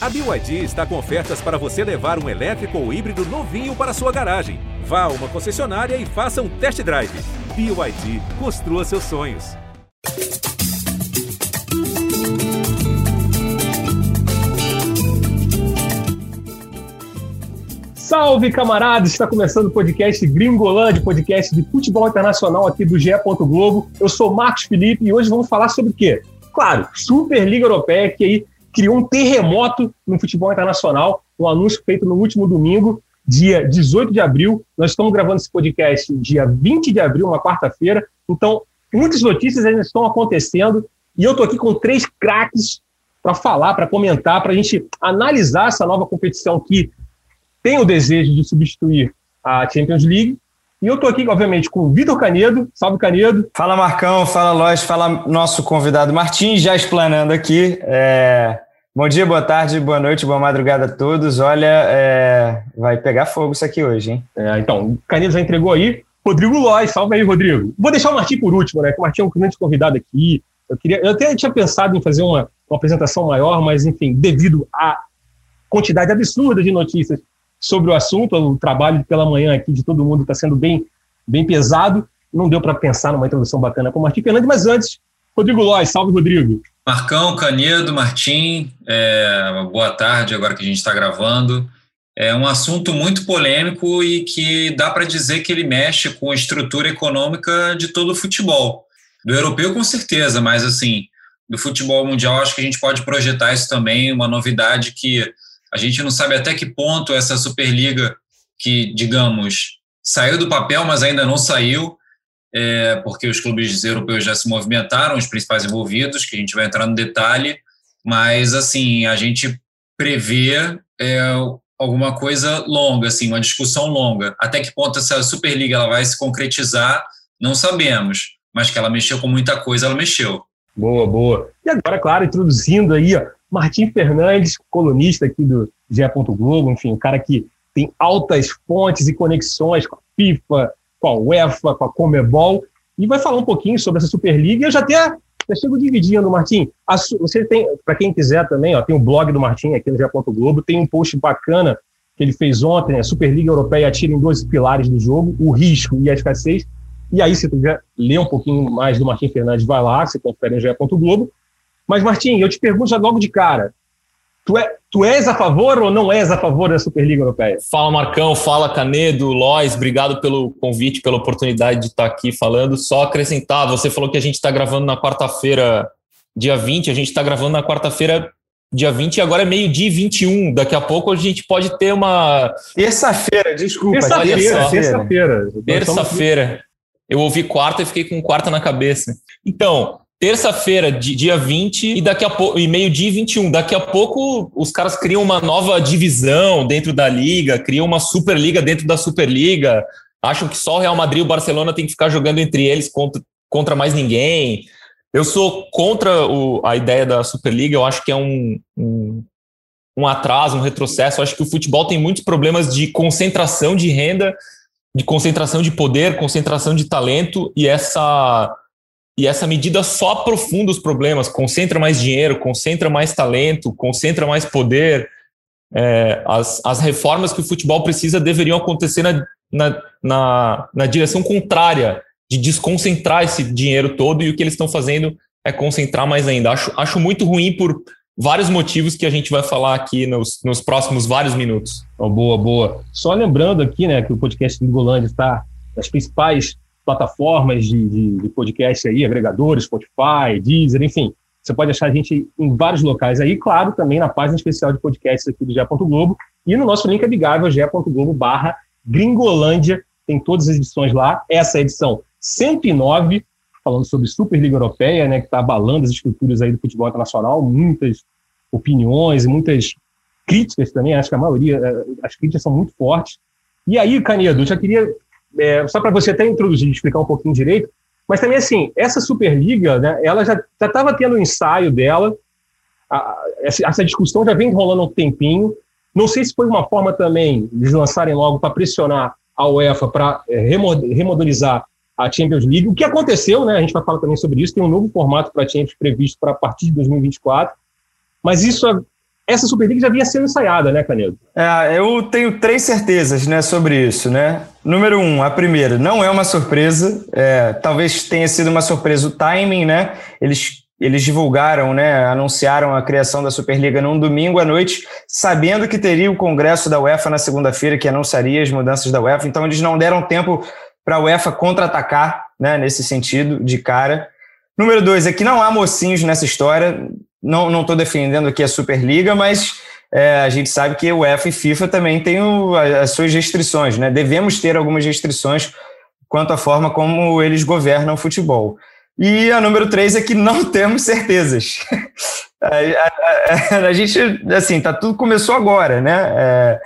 A BYD está com ofertas para você levar um elétrico ou híbrido novinho para sua garagem. Vá a uma concessionária e faça um test drive. BYD, construa seus sonhos. Salve, camaradas! Está começando o podcast Gringolândia, podcast de futebol internacional aqui do GE. Globo. Eu sou Marcos Felipe e hoje vamos falar sobre o quê? Claro, Superliga Europeia, que aí criou um terremoto no futebol internacional, um anúncio feito no último domingo, dia 18 de abril. Nós estamos gravando esse podcast dia 20 de abril, uma quarta-feira. Então, muitas notícias ainda estão acontecendo e eu estou aqui com três craques para falar, para comentar, para a gente analisar essa nova competição que tem o desejo de substituir a Champions League. E eu estou aqui, obviamente, com o Vitor Canedo. Salve, Canedo. Fala, Marcão. Fala, Lois. Fala, nosso convidado Martins, já explanando aqui. É... Bom dia, boa tarde, boa noite, boa madrugada a todos. Olha, é... vai pegar fogo isso aqui hoje, hein? É, então, o Canedo já entregou aí. Rodrigo Lois, salve aí, Rodrigo. Vou deixar o Martim por último, né? Que o Martim é um grande convidado aqui. Eu, queria, eu até tinha pensado em fazer uma, uma apresentação maior, mas, enfim, devido à quantidade absurda de notícias sobre o assunto, o trabalho pela manhã aqui de todo mundo está sendo bem, bem pesado. Não deu para pensar numa introdução bacana com o Martim Fernandes, mas antes, Rodrigo Lois, salve Rodrigo. Marcão, Canedo, Martim, é, boa tarde, agora que a gente está gravando. É um assunto muito polêmico e que dá para dizer que ele mexe com a estrutura econômica de todo o futebol. Do europeu, com certeza, mas assim, do futebol mundial, acho que a gente pode projetar isso também, uma novidade que a gente não sabe até que ponto essa Superliga, que, digamos, saiu do papel, mas ainda não saiu, é, porque os clubes europeus já se movimentaram, os principais envolvidos, que a gente vai entrar no detalhe, mas, assim, a gente prevê é, alguma coisa longa, assim, uma discussão longa. Até que ponto essa Superliga ela vai se concretizar, não sabemos, mas que ela mexeu com muita coisa, ela mexeu. Boa, boa. E agora, claro, introduzindo aí ó, Martim Fernandes, colunista aqui do GE. Globo, enfim, um cara que tem altas fontes e conexões com a FIFA, com a UEFA, com a Comebol, e vai falar um pouquinho sobre essa Superliga. Eu já até já chego dividindo, Martim. A, você tem, para quem quiser também, ó, tem o blog do Martim aqui no GE. Globo, tem um post bacana que ele fez ontem, a Superliga Europeia atira em dois pilares do jogo, o risco e a escassez. E aí, se tu quiser ler um pouquinho mais do Martim Fernandes, vai lá, você confere no GE. Globo. Mas, Martim, eu te pergunto já logo de cara. Tu, é, tu és a favor ou não és a favor da Superliga Europeia? Fala, Marcão. Fala, Canedo, Lois. Obrigado pelo convite, pela oportunidade de estar aqui falando. Só acrescentar, você falou que a gente está gravando na quarta-feira, dia 20. A gente está gravando na quarta-feira, dia 20, e agora é meio-dia e 21. Daqui a pouco a gente pode ter uma. Terça-feira, desculpa. Terça-feira. Terça-feira. Terça-feira. Eu ouvi quarta e fiquei com quarta na cabeça. Então, terça-feira, dia 20, e daqui a pouco, e meio-dia e 21. Daqui a pouco os caras criam uma nova divisão dentro da liga, criam uma Superliga dentro da Superliga, acham que só o Real Madrid e o Barcelona tem que ficar jogando entre eles contra, contra mais ninguém. Eu sou contra o, a ideia da Superliga, eu acho que é um, um, um atraso, um retrocesso. Eu acho que o futebol tem muitos problemas de concentração de renda, de concentração de poder, concentração de talento, e essa e essa medida só aprofunda os problemas, concentra mais dinheiro, concentra mais talento, concentra mais poder. É, as, as reformas que o futebol precisa deveriam acontecer na, na, na, na direção contrária, de desconcentrar esse dinheiro todo, e o que eles estão fazendo é concentrar mais ainda. Acho, acho muito ruim por vários motivos que a gente vai falar aqui nos, nos próximos vários minutos. Oh, boa, boa. Só lembrando aqui né, que o podcast Gringolândia está nas principais plataformas de, de, de podcast aí, agregadores, Spotify, Deezer, enfim. Você pode achar a gente em vários locais aí, claro, também na página especial de podcasts aqui do Gé. Globo e no nosso link amigável, gé.globo barra Gringolândia, tem todas as edições lá. Essa é a edição 109, falando sobre Superliga Europeia, né, que está abalando as estruturas aí do futebol internacional, muitas opiniões e muitas críticas também, acho que a maioria, eh, as críticas são muito fortes. E aí, Canedo, eu já queria é, só para você até introduzir, explicar um pouquinho direito, mas também assim, essa Superliga, né, ela já estava tendo o um ensaio dela, a, essa discussão já vem rolando há um tempinho, não sei se foi uma forma também de lançarem logo para pressionar a UEFA para é, remodelizar a Champions League, o que aconteceu, né, a gente vai falar também sobre isso, tem um novo formato para a Champions previsto para a partir de 2024, mas isso essa Superliga já vinha sendo ensaiada, né, Canedo? É, eu tenho três certezas né, sobre isso, né? Número um, a primeira, não é uma surpresa. É, talvez tenha sido uma surpresa o timing, né? Eles, eles divulgaram, né? Anunciaram a criação da Superliga num domingo à noite, sabendo que teria o congresso da UEFA na segunda-feira, que anunciaria as mudanças da UEFA. Então, eles não deram tempo para a UEFA contra-atacar, né? Nesse sentido, de cara. Número dois é que não há mocinhos nessa história. Não estou defendendo aqui a Superliga, mas é, a gente sabe que o UEFA e FIFA também têm as suas restrições, né? Devemos ter algumas restrições quanto à forma como eles governam o futebol. E a número três é que não temos certezas. a, a, a, a, gente, assim, tá tudo começou agora, né? É,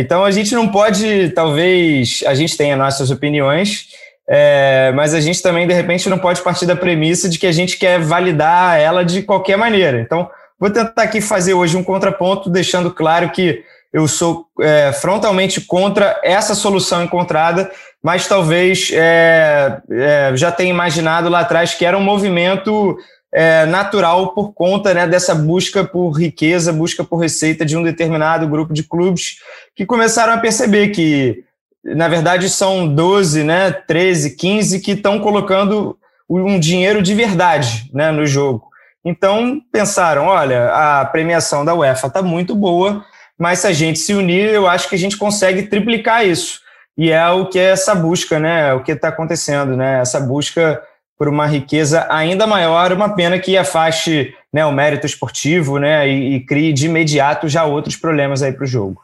então a gente não pode, talvez, a gente tenha nossas opiniões, é, mas a gente também, de repente, não pode partir da premissa de que a gente quer validar ela de qualquer maneira. Então, vou tentar aqui fazer hoje um contraponto, deixando claro que eu sou é, frontalmente contra essa solução encontrada, mas talvez é, é já tenha imaginado lá atrás que era um movimento é, natural por conta né, dessa busca por riqueza, busca por receita de um determinado grupo de clubes que começaram a perceber que na verdade, são 12, né, 13, 15 que estão colocando um dinheiro de verdade né, no jogo. Então, pensaram: olha, a premiação da UEFA está muito boa, mas se a gente se unir, eu acho que a gente consegue triplicar isso. E é o que é essa busca, né? O que está acontecendo, né? Essa busca por uma riqueza ainda maior, uma pena que afaste né, o mérito esportivo, né? E, e crie de imediato já outros problemas aí para o jogo.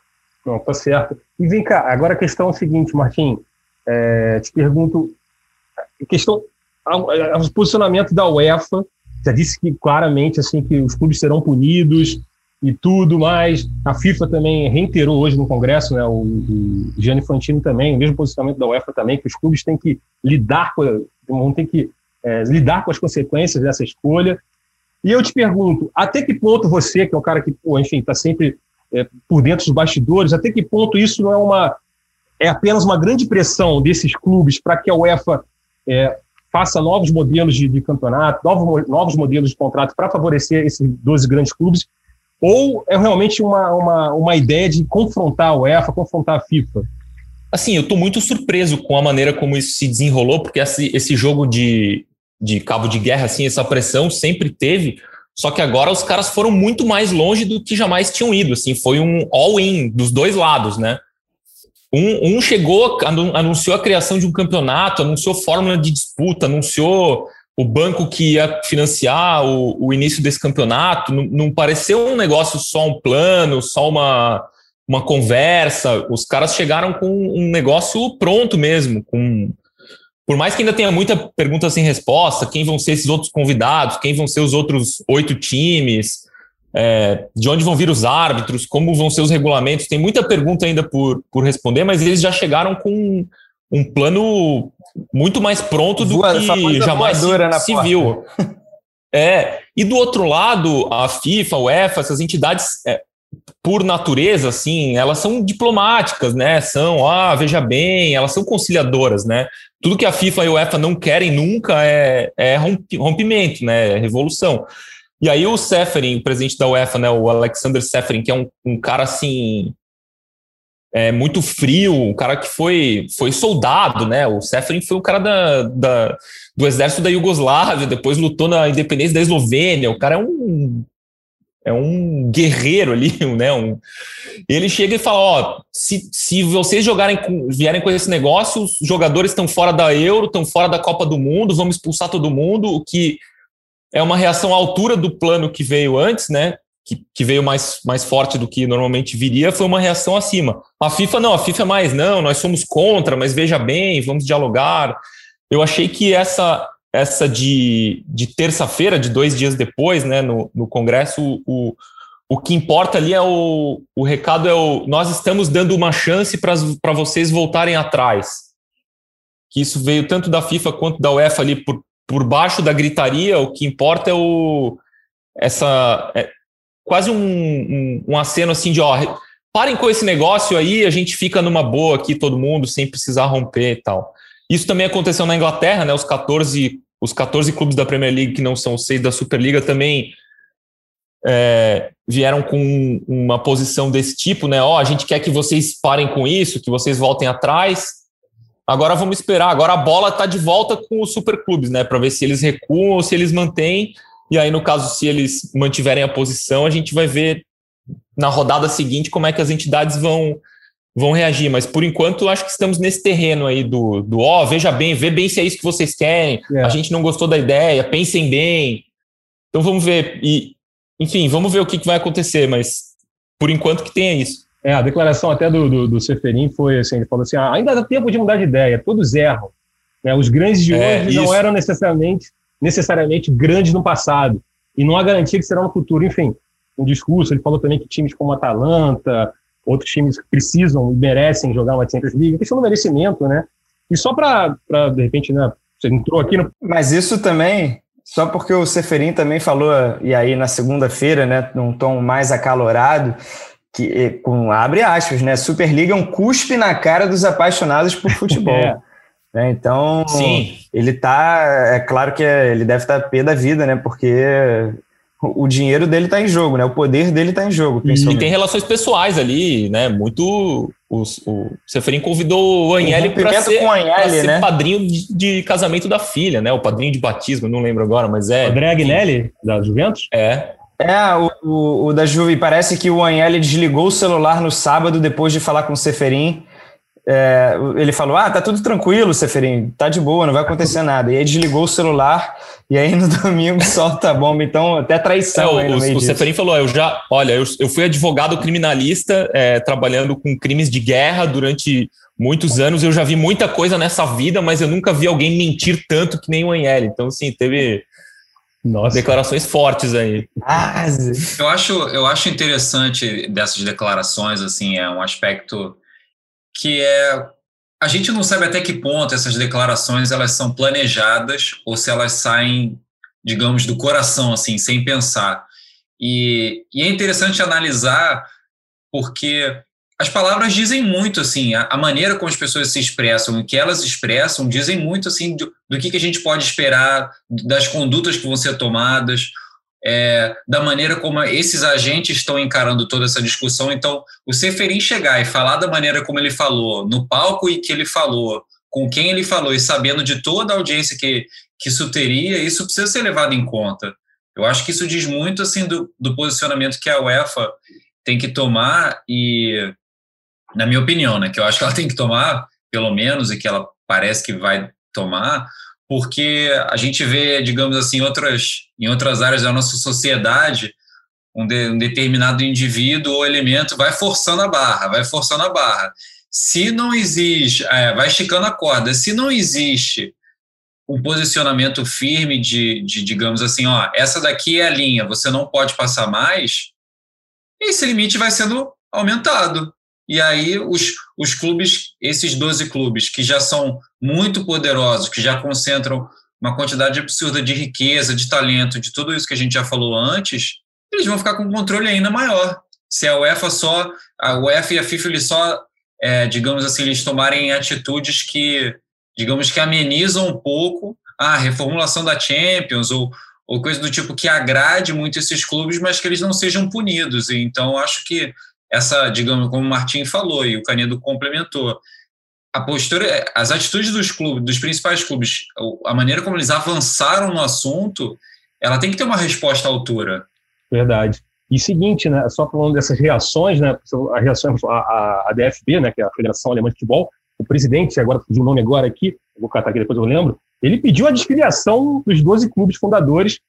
Não, tá certo. E vem cá, agora a questão é o seguinte, Martim. É, te pergunto, questão, o posicionamento da UEFA, já disse que claramente assim que os clubes serão punidos e tudo mais. A FIFA também reiterou hoje no Congresso, né, o, o Gianni Fantino também, o mesmo posicionamento da UEFA também, que os clubes têm que lidar com, vão ter que é, lidar com as consequências dessa escolha. E eu te pergunto, até que ponto você, que é o cara que, pô, enfim, está sempre é, por dentro dos bastidores, até que ponto isso não é uma é apenas uma grande pressão desses clubes para que a UEFA é, faça novos modelos de, de campeonato, novos, novos modelos de contrato para favorecer esses 12 grandes clubes, ou é realmente uma, uma, uma ideia de confrontar a UEFA, confrontar a FIFA? Assim, eu estou muito surpreso com a maneira como isso se desenrolou, porque esse, esse jogo de, de cabo de guerra, assim, essa pressão sempre teve, só que agora os caras foram muito mais longe do que jamais tinham ido. Assim, foi um all-in dos dois lados, né? Um, um, chegou, anunciou a criação de um campeonato, anunciou fórmula de disputa, anunciou o banco que ia financiar o, o início desse campeonato. Não, não, pareceu um negócio só um plano, só uma, uma conversa. Os caras chegaram com um negócio pronto mesmo, com por mais que ainda tenha muita pergunta sem resposta, quem vão ser esses outros convidados, quem vão ser os outros oito times, é, de onde vão vir os árbitros, como vão ser os regulamentos, tem muita pergunta ainda por, por responder, mas eles já chegaram com um plano muito mais pronto do Voa, que jamais se, se viu. É, e do outro lado, a FIFA, a UEFA, essas entidades, é, por natureza, assim, elas são diplomáticas, né? São, ah, veja bem, elas são conciliadoras, né? Tudo que a FIFA e a UEFA não querem nunca é, é rompimento, né? É revolução. E aí o Seferin, o presidente da UEFA, né? O Alexander Seferin, que é um, um cara assim é muito frio, um cara que foi, foi soldado, né? O Seferin foi o cara da, da, do exército da Iugoslávia, depois lutou na independência da Eslovênia. O cara é um é um guerreiro ali, né? Um, ele chega e fala: ó, se, se vocês jogarem com, vierem com esse negócio, os jogadores estão fora da Euro, estão fora da Copa do Mundo, vamos expulsar todo mundo, o que é uma reação à altura do plano que veio antes, né? Que, que veio mais, mais forte do que normalmente viria, foi uma reação acima. A FIFA não, a FIFA é mais, não, nós somos contra, mas veja bem, vamos dialogar. Eu achei que essa essa de, de terça-feira, de dois dias depois, né, no, no Congresso, o, o que importa ali é o, o recado é o nós estamos dando uma chance para vocês voltarem atrás. Que isso veio tanto da FIFA quanto da UEFA ali por, por baixo da gritaria, o que importa é o essa é, quase um, um, um aceno assim de ó, parem com esse negócio aí, a gente fica numa boa aqui todo mundo sem precisar romper e tal. Isso também aconteceu na Inglaterra, né? Os 14, os 14 clubes da Premier League que não são seis da Superliga também é, vieram com uma posição desse tipo, né? Ó, oh, a gente quer que vocês parem com isso, que vocês voltem atrás. Agora vamos esperar. Agora a bola está de volta com os superclubes, né? Para ver se eles recuam ou se eles mantêm. E aí, no caso, se eles mantiverem a posição, a gente vai ver na rodada seguinte como é que as entidades vão vão reagir, mas por enquanto acho que estamos nesse terreno aí do, do ó, oh, veja bem, vê bem se é isso que vocês querem, é. a gente não gostou da ideia, pensem bem. Então vamos ver. E, enfim, vamos ver o que, que vai acontecer, mas por enquanto que tenha isso. É, a declaração até do, do, do Seferin foi assim, ele falou assim, ah, ainda dá tempo de mudar de ideia, todos erram. Né? Os grandes de é, hoje não eram necessariamente, necessariamente grandes no passado, e não há garantia que serão no futuro. Enfim, um discurso, ele falou também que times como Atalanta, outros times precisam e merecem jogar uma Champions League, questão do merecimento, né? E só para, de repente, né, você entrou aqui no... Mas isso também, só porque o Seferin também falou, e aí na segunda-feira, né, num tom mais acalorado, que com abre aspas, né? Superliga é um cuspe na cara dos apaixonados por futebol. é. Né? Então, Sim. ele tá. É claro que é, ele deve estar tá pé da vida, né? Porque o dinheiro dele está em jogo, né? O poder dele está em jogo. E tem relações pessoais ali, né? Muito. Os, o Seferin convidou o Agnelli para ser, com Agnelli, ser né? padrinho de, de, casamento da filha, né? O padrinho de batismo, não lembro agora, mas é. André Agnelli, da Juventus? É. É, o, o, o da Juve, parece que o Agnelli desligou o celular no sábado depois de falar com o Seferin. É, ele falou: Ah, tá tudo tranquilo, Seferin, tá de boa, não vai acontecer nada. E aí desligou o celular e aí no domingo solta a bomba, então até traição. É, o, o Seferin falou: eu já, olha, eu, eu fui advogado criminalista, é, trabalhando com crimes de guerra durante muitos anos. Eu já vi muita coisa nessa vida, mas eu nunca vi alguém mentir tanto que nem o Anhele. Então, assim, teve Nossa. declarações fortes aí. Eu acho, eu acho interessante dessas declarações, assim, é um aspecto que é a gente não sabe até que ponto essas declarações elas são planejadas ou se elas saem, digamos, do coração, assim, sem pensar. E, e é interessante analisar porque as palavras dizem muito, assim, a, a, maneira como as pessoas se expressam, o que elas expressam, dizem muito, assim, do, do que, que a gente pode esperar, das condutas que vão ser tomadas, é, da maneira como esses agentes estão encarando toda essa discussão. Então, o Seferin chegar e falar da maneira como ele falou, no palco e que ele falou, com quem ele falou, e sabendo de toda a audiência que, que isso teria, isso precisa ser levado em conta. Eu acho que isso diz muito assim do, do posicionamento que a UEFA tem que tomar e, na minha opinião, né, que eu acho que ela tem que tomar, pelo menos, e que ela parece que vai tomar, porque a gente vê, digamos assim, outras, em outras áreas da nossa sociedade, um, de, um determinado indivíduo ou elemento vai forçando a barra, vai forçando a barra. Se não existe, é, vai esticando a corda, se não existe um posicionamento firme de, de, digamos assim, ó, essa daqui é a linha, você não pode passar mais, esse limite vai sendo aumentado. E aí os, os clubes, esses 12 clubes que já são muito poderosos, que já concentram uma quantidade absurda de riqueza, de talento, de tudo isso que a gente já falou antes, eles vão ficar com um controle ainda maior. Se a UEFA só, a UEFA e a FIFA eles só, é, digamos assim, eles tomarem atitudes que, digamos que amenizam um pouco a reformulação da Champions ou, ou coisa do tipo que agrade muito esses clubes, mas que eles não sejam punidos. Então, acho que essa, digamos, como o Martim falou e o Canedo complementou, a postura, as atitudes dos clubes, dos principais clubes, a maneira como eles avançaram no assunto, ela tem que ter uma resposta à altura. Verdade. E seguinte, né, só falando dessas reações, né, a reação a, a DFB, né, que é a Federação Alemã de Futebol, o presidente, agora fugiu o nome agora aqui, vou catar aqui depois eu lembro, ele pediu a desfiliação dos 12 clubes fundadores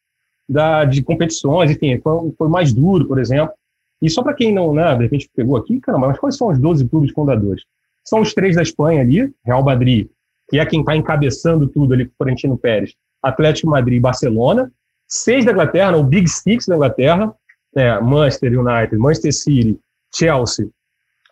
da, de competições, enfim, foi, foi mais duro, por exemplo. E só para quem não, né, de repente pegou aqui, caramba, mas quais são os 12 clubes fundadores? São os três da Espanha ali, Real Madrid, que é quem está encabeçando tudo ali com o Florentino Pérez, Atlético Madrid e Barcelona. Seis da Inglaterra, o Big Six da Inglaterra, é, Manchester United, Manchester City, Chelsea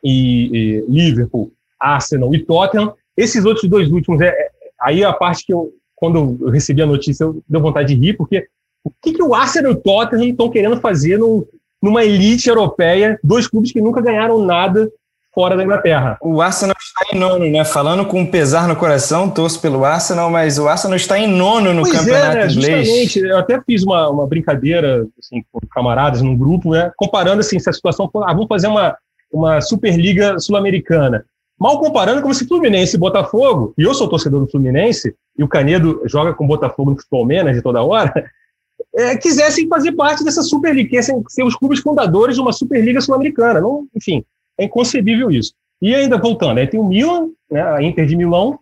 e, e, Liverpool, Arsenal e Tottenham. Esses outros dois últimos, é, é, aí a parte que eu, quando eu recebi a notícia, eu deu vontade de rir, porque o que, que o Arsenal e o Tottenham estão querendo fazer no, numa elite europeia, dois clubes que nunca ganharam nada fora da Inglaterra. O Arsenal está em nono, né? Falando com pesar no coração, torço pelo Arsenal, mas o Arsenal está em nono no pois campeonato é, né? inglês. Justamente, eu até fiz uma, uma brincadeira assim, com camaradas num grupo, né? Comparando assim, se a situação for, ah, vamos fazer uma, uma Superliga Sul-Americana. Mal comparando como se Fluminense e Botafogo, e eu sou torcedor do Fluminense, e o Canedo joga com o Botafogo no futebol de toda hora, é, quisessem fazer parte dessa Superliga, quisessem ser os clubes fundadores de uma Superliga Sul-Americana. Não, enfim, é inconcebível isso. E ainda voltando, aí tem o Milan, né, a Inter de Milão,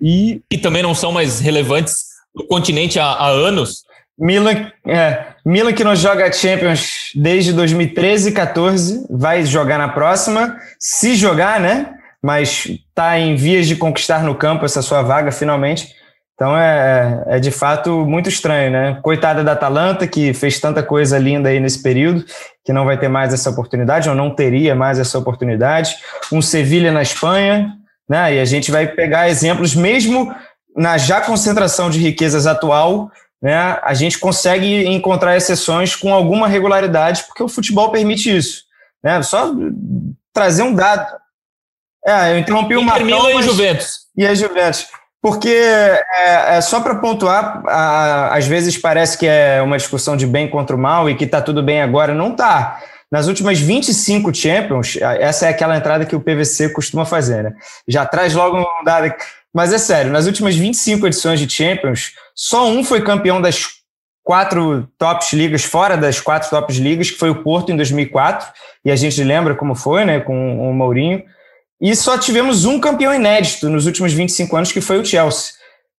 e... Que também não são mais relevantes no continente há, há anos. Milan, é, Milan que não joga Champions desde 2013 e 14, vai jogar na próxima, se jogar, né? Mas está em vias de conquistar no campo essa sua vaga finalmente. Então é, é de fato muito estranho, né? Coitada da Atalanta, que fez tanta coisa linda aí nesse período, que não vai ter mais essa oportunidade, ou não teria mais essa oportunidade. Um Sevilha na Espanha, né? E a gente vai pegar exemplos, mesmo na já concentração de riquezas atual, né? A gente consegue encontrar exceções com alguma regularidade, porque o futebol permite isso. Né? Só trazer um dado. É, eu interrompi o Marcão. E Juventus. E a Juventus porque é, é só para pontuar, a, às vezes parece que é uma discussão de bem contra o mal e que está tudo bem agora. Não está. Nas últimas 25 Champions, essa é aquela entrada que o PVC costuma fazer, né? Já traz logo um dado. Mas é sério, nas últimas 25 edições de Champions, só um foi campeão das quatro tops ligas, fora das quatro tops ligas, que foi o Porto em 2004, e a gente lembra como foi, né, com o Mourinho. E só tivemos um campeão inédito nos últimos 25 anos, que foi o Chelsea.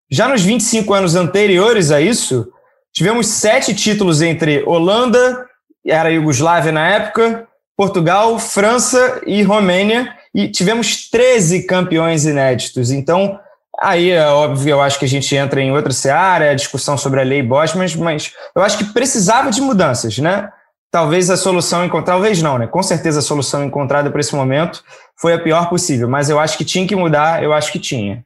Já nos 25 anos anteriores a isso, tivemos sete títulos entre Holanda, era Iugoslávia na época, Portugal, França e Romênia, e tivemos 13 campeões inéditos. Então, aí é óbvio, eu acho que a gente entra em outra seara, é a discussão sobre a lei Bosman, mas eu acho que precisava de mudanças, né? talvez a solução talvez não, né? Com certeza a solução encontrada para esse momento foi a pior possível, mas eu acho que tinha que mudar, eu acho que tinha.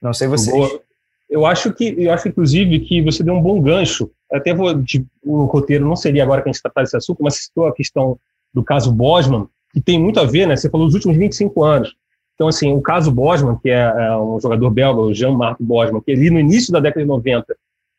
Não sei vocês. Boa. Eu acho que, eu acho inclusive que você deu um bom gancho. Até vou, de, o roteiro não seria agora que a gente tratar desse assunto, mas citou a questão do caso Bosman, que tem muito a ver, né? Você falou dos últimos 25 anos. Então, assim, o caso Bosman, que é, é um jogador belga, o Jean-Marc Bosman, que ali no início da década de 90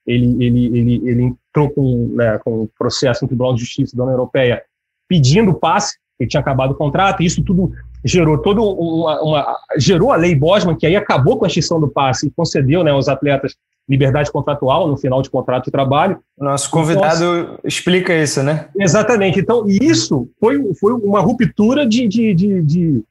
ele, ele, ele, ele entrou com, né, com um processo no Tribunal de Justiça da União Europeia pedindo passe, ele tinha acabado o contrato, e isso tudo gerou todo uma, uma, gerou a lei Bosman, que aí acabou com a extinção do passe e concedeu né, aos atletas liberdade contratual no final de contrato de trabalho. Nosso convidado então, explica isso, né? Exatamente. Então, isso foi, foi uma ruptura de, de, de, de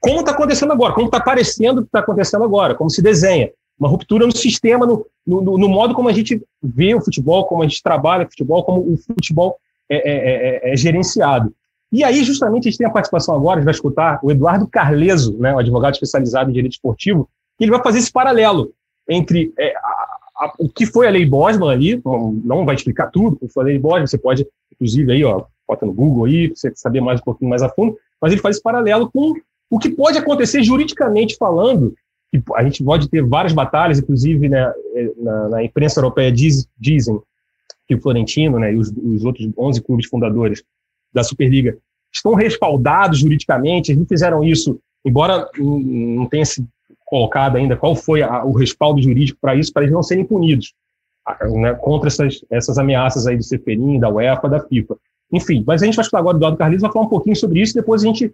como está acontecendo agora, como está parecendo que está acontecendo agora, como se desenha uma ruptura no sistema, no, no, no, modo como a gente vê o futebol, como a gente trabalha o futebol, como o futebol é, é, é, é gerenciado. E aí, justamente, a gente tem a participação agora, a gente vai escutar o Eduardo Carleso, né, um advogado especializado em direito esportivo, que ele vai fazer esse paralelo entre é, a, a, o que foi a Lei Bosman ali, não vai explicar tudo, o que foi a Lei Bosman, você pode, inclusive, aí, ó, bota no Google aí, para você saber mais um pouquinho mais a fundo, mas ele faz esse paralelo com o que pode acontecer juridicamente falando a gente pode ter várias batalhas, inclusive né, é, na, na, imprensa europeia diz, dizem que o Florentino né, e os, os, outros 11 clubes fundadores da Superliga estão respaldados juridicamente, eles não fizeram isso, embora não tenha se colocado ainda qual foi a, o respaldo jurídico para isso, para eles não serem punidos né, contra essas, essas ameaças aí do CFERIN, da UEFA, da FIFA. Enfim, mas a gente vai escutar agora o Eduardo Carlinhos, vai falar um pouquinho sobre isso, depois a gente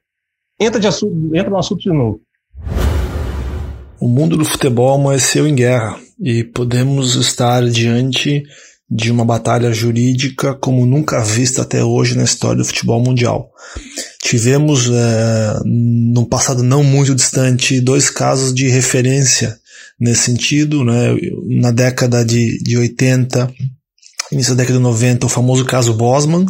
entra, de assunto, entra no assunto de novo. O mundo do futebol amanheceu em guerra e podemos estar diante de uma batalha jurídica como nunca vista até hoje na história do futebol mundial. Tivemos, é, num passado não muito distante, dois casos de referência nesse sentido. Né? Na década de, de 80, início da década de 90, o famoso caso Bosman,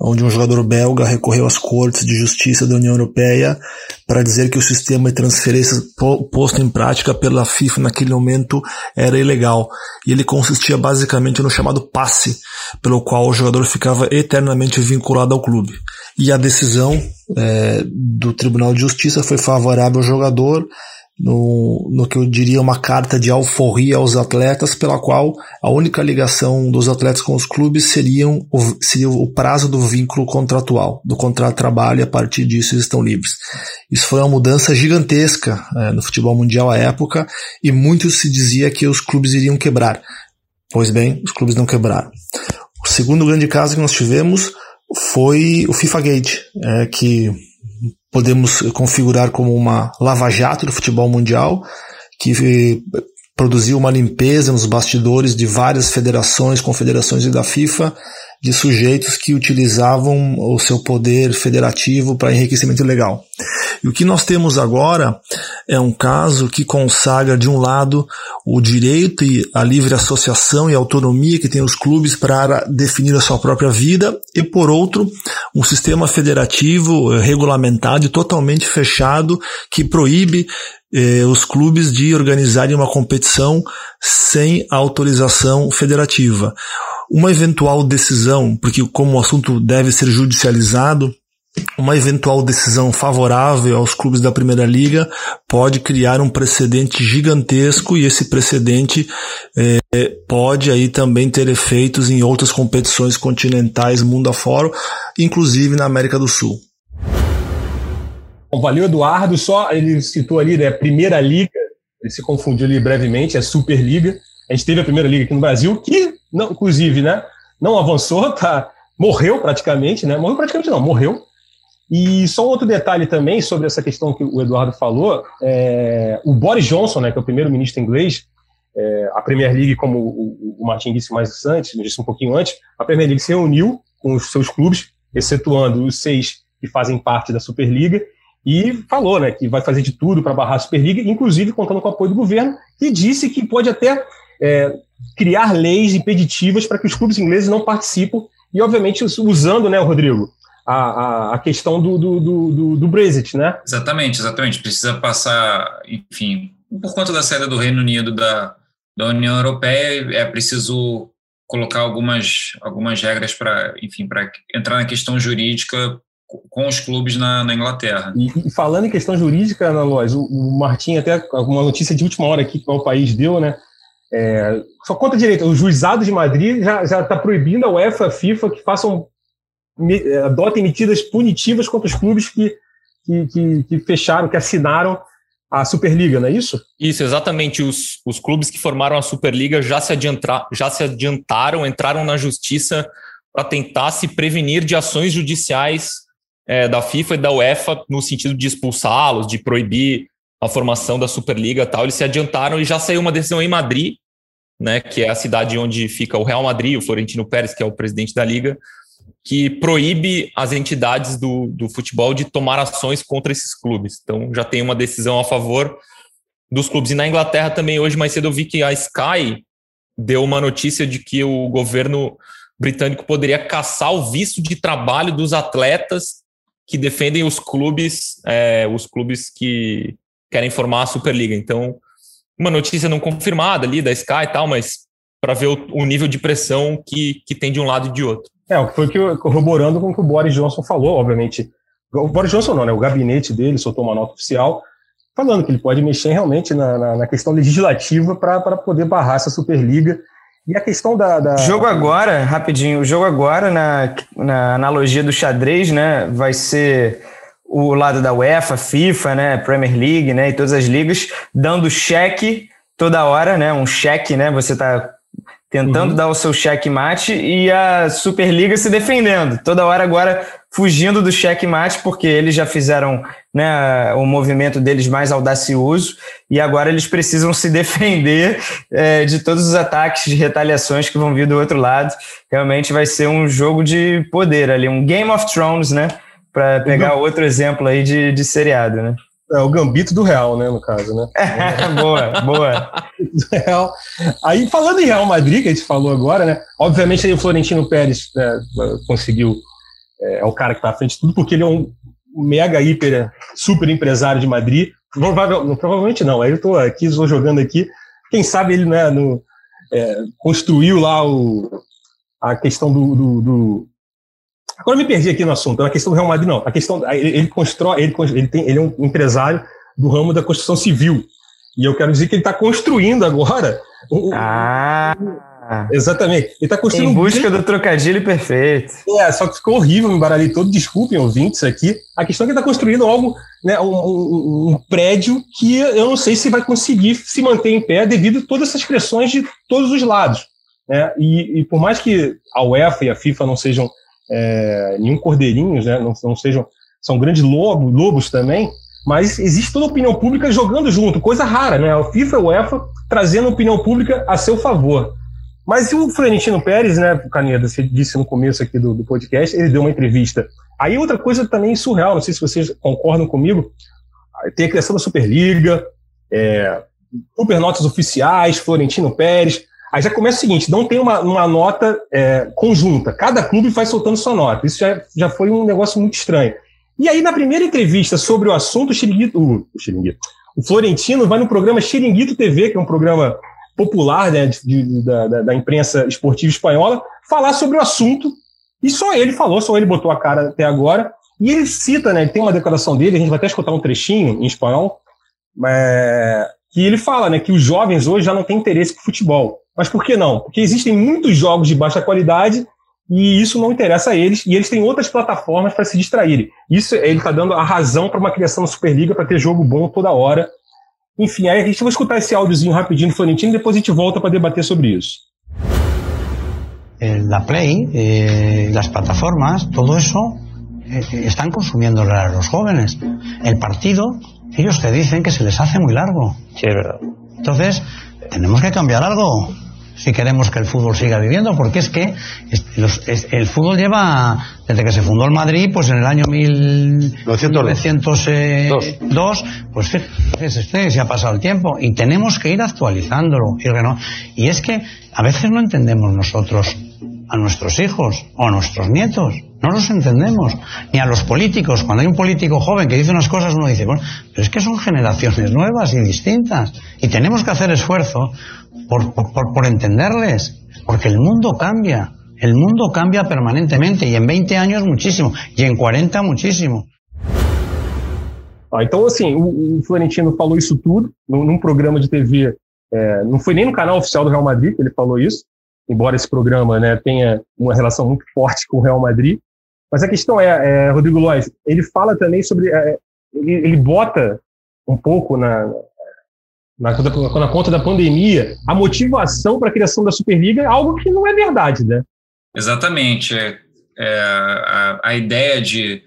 onde um jogador belga recorreu às cortes de justiça da União Europeia para dizer que o sistema de transferências posto em prática pela FIFA naquele momento era ilegal. E ele consistia basicamente no chamado passe, pelo qual o jogador ficava eternamente vinculado ao clube. E a decisão é, do Tribunal de Justiça foi favorável ao jogador, no, no que eu diria uma carta de alforria aos atletas, pela qual a única ligação dos atletas com os clubes seriam o, seria o prazo do vínculo contratual, do contrato de trabalho, e a partir disso eles estão livres. Isso foi uma mudança gigantesca é, no futebol mundial à época e muito se dizia que os clubes iriam quebrar. Pois bem, os clubes não quebraram. O segundo grande caso que nós tivemos foi o FIFA Gate, é, que podemos configurar como uma lava-jato do futebol mundial, que produziu uma limpeza nos bastidores de várias federações, confederações e da FIFA, de sujeitos que utilizavam o seu poder federativo para enriquecimento ilegal. E o que nós temos agora é um caso que consagra, de um lado, o direito e a livre associação e autonomia que têm os clubes para definir a sua própria vida, e por outro, um sistema federativo eh, regulamentado e totalmente fechado que proíbe eh, os clubes de organizarem uma competição sem autorização federativa. Uma eventual decisão, porque como o assunto deve ser judicializado, uma eventual decisão favorável aos clubes da Primeira Liga pode criar um precedente gigantesco e esse precedente é, pode aí também ter efeitos em outras competições continentais mundo afora, inclusive na América do Sul. Bom, valeu, Eduardo. Só ele citou ali, né, Primeira Liga, ele se confundiu ali brevemente, é Superliga. A gente teve a Primeira Liga aqui no Brasil, que não, inclusive, né, não avançou, tá, morreu praticamente, né? Morreu praticamente não, morreu. E só um outro detalhe também sobre essa questão que o Eduardo falou, é, o Boris Johnson, né, que é o primeiro-ministro inglês, é, a Premier League, como o, o Martin disse mais antes, disse um pouquinho antes, a Premier League se reuniu com os seus clubes, excetuando os seis que fazem parte da Superliga, e falou né, que vai fazer de tudo para barrar a Superliga, inclusive contando com o apoio do governo, e disse que pode até é, criar leis impeditivas para que os clubes ingleses não participem, e obviamente usando, né, Rodrigo, a, a, a questão do, do, do, do, Brexit, né? Exatamente, exatamente. Precisa passar, enfim, por conta da saída do Reino Unido da, da União Europeia, é preciso colocar algumas, algumas regras para, enfim, para entrar na questão jurídica com os clubes na, na Inglaterra. E, e, falando em questão jurídica, Ana Lois, o, o Martim até uma notícia de última hora aqui que o país deu, né? É, só conta direito, o juizado de Madrid já está proibindo a UEFA, a FIFA que façam é, adotem medidas punitivas contra os clubes que, que, que, que fecharam, que assinaram a Superliga, não é isso? Isso, exatamente. Os, os clubes que formaram a Superliga já se, adiantar, já se adiantaram, entraram na justiça para tentar se prevenir de ações judiciais é, da FIFA e da UEFA no sentido de expulsá-los, de proibir a formação da Superliga tal. Eles se adiantaram e já saiu uma decisão em Madrid, né, que é a cidade onde fica o Real Madrid, o Florentino Pérez, que é o presidente da liga, que proíbe as entidades do, do futebol de tomar ações contra esses clubes. Então já tem uma decisão a favor dos clubes. E na Inglaterra também, hoje mais cedo, eu vi que a Sky deu uma notícia de que o governo britânico poderia caçar o visto de trabalho dos atletas que defendem os clubes, é, os clubes que querem formar a Superliga. Então, uma notícia não confirmada ali da Sky e tal, mas para ver o, o, nível de pressão que, que tem de um lado e de outro. É, o que foi que, corroborando com o que o Boris Johnson falou, obviamente. O Boris Johnson não, né? O gabinete dele soltou uma nota oficial falando que ele pode mexer realmente na, na, na questão legislativa para poder barrar essa Superliga. E a questão da, da. Jogo agora, rapidinho, o jogo agora, na, na analogia do xadrez, né? Vai ser o lado da UEFA, FIFA, né? Premier League, né? E todas as ligas, dando cheque toda hora, né? Um cheque, né? Você está tentando uhum. dar o seu checkmate e a Superliga se defendendo. Toda hora agora fugindo do checkmate, porque eles já fizeram né, o movimento deles mais audacioso e agora eles precisam se defender é, de todos os ataques de retaliações que vão vir do outro lado. Realmente vai ser um jogo de poder ali, um Game of Thrones, né? Para pegar outro exemplo aí de, de seriado, né? É o gambito do Real, né, no caso, né? boa, boa. Real. Aí, falando em Real Madrid, que a gente falou agora, né? Obviamente aí o Florentino Pérez né, conseguiu, é, é o cara que está à frente de tudo, porque ele é um mega, hiper, super empresário de Madrid. Provavelmente, provavelmente não, aí eu estou aqui, estou jogando aqui. Quem sabe ele né, no, é, construiu lá o, a questão do, do, do Agora eu me perdi aqui no assunto, na questão do Real Madrid, não. A questão, ele, ele constrói, ele, ele, tem, ele é um empresário do ramo da construção civil. E eu quero dizer que ele está construindo agora. Ah, Ah, Exatamente. Ele tá construindo em busca um... do trocadilho perfeito. É, só que ficou horrível, me embaralhei todo. Desculpem, ouvintes aqui. A questão é que ele está construindo algo, né, um, um, um, prédio que eu não sei se vai conseguir se manter em pé devido a todas essas pressões de todos os lados. Né? E, e por mais que a UEFA e a FIFA não sejam é, nenhum cordeirinhos, né, não, não sejam, são grandes lobos, lobos também, mas existe toda a opinião pública jogando junto, coisa rara, né? A FIFA e a UEFA trazendo a opinião pública a seu favor. Mas o Florentino Pérez, né, Caneda, você disse no começo aqui do, do, podcast, ele deu uma entrevista. Aí outra coisa também surreal, não sei se vocês concordam comigo, tem a criação da Superliga, é, super notas oficiais, Florentino Pérez. Aí já começa o seguinte, não tem uma, uma nota é, conjunta, cada clube vai soltando sua nota. Isso já, já foi um negócio muito estranho. E aí, na primeira entrevista sobre o assunto, o Xiringuito, o, Xiringuito, o Florentino vai no programa Xiringuito TV, que é um programa popular né, de, de, da, da, imprensa esportiva espanhola, falar sobre o assunto. E só ele falou, só ele botou a cara até agora. E ele cita, né, tem uma declaração dele, a gente vai até escutar um trechinho em espanhol, é, que ele fala né, que os jovens hoje já não têm interesse por futebol. Mas por que não? Porque existem muitos jogos de baixa qualidade e isso não interessa a eles, e eles têm outras plataformas para se distraírem. Isso ele está dando a razão para uma criação da Superliga para ter jogo bom toda hora. Enfim, aí a gente vai escutar esse áudiozinho rapidinho do Florentino e depois a gente volta para debater sobre isso. La Play, eh, las plataformas, todo eso eh, están consumiendo a los jóvenes. El partido, ellos te dicen que se les hace muy largo. Sí, es verdad. Entonces, tenemos que cambiar algo si queremos que el fútbol siga viviendo, porque es que el fútbol lleva, desde que se fundó el Madrid, pues en el año 1902, pues este, se ha pasado el tiempo y tenemos que ir actualizándolo. Y es que a veces no entendemos nosotros a nuestros hijos o a nuestros nietos. No los entendemos. Ni a los políticos. Cuando hay un político joven que dice unas cosas, uno dice, bueno, pero es que son generaciones nuevas y distintas. Y tenemos que hacer esfuerzo por, por, por entenderles. Porque el mundo cambia. El mundo cambia permanentemente. Y en 20 años muchísimo. Y en 40 muchísimo. Ah, então, assim, o, o, Florentino falou isso tudo num, num programa de TV. É, não foi nem no canal oficial do Real Madrid que ele falou isso, embora esse programa né, tenha uma relação muito forte com o Real Madrid. Mas a questão é, é Rodrigo Lois, ele fala também sobre. É, ele, ele, bota um pouco na, na, na, conta da pandemia a motivação para a criação da Superliga, algo que não é verdade, né? Exatamente. É, é, a, a ideia de,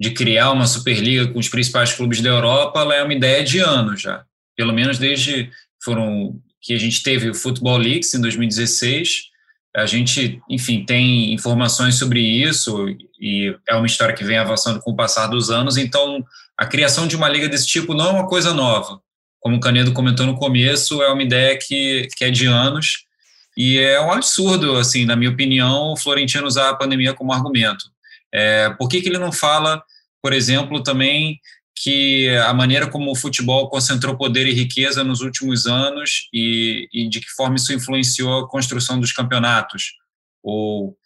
de criar uma Superliga com os principais clubes da Europa é uma ideia de anos já. Pelo menos desde foram que a gente teve o Football Leaks em 2016. A gente, enfim, tem informações sobre isso e é uma história que vem avançando com o passar dos anos. Então, a criação de uma liga desse tipo não é uma coisa nova. Como o Canedo comentou no começo, é uma ideia que, que é de anos e é um absurdo, assim, na minha opinião, o Florentino usar a pandemia como argumento. É, por que, que ele não fala, por exemplo, também que a maneira como o futebol concentrou poder e riqueza nos últimos anos e, e de que forma isso influenciou a construção dos campeonatos. Ou,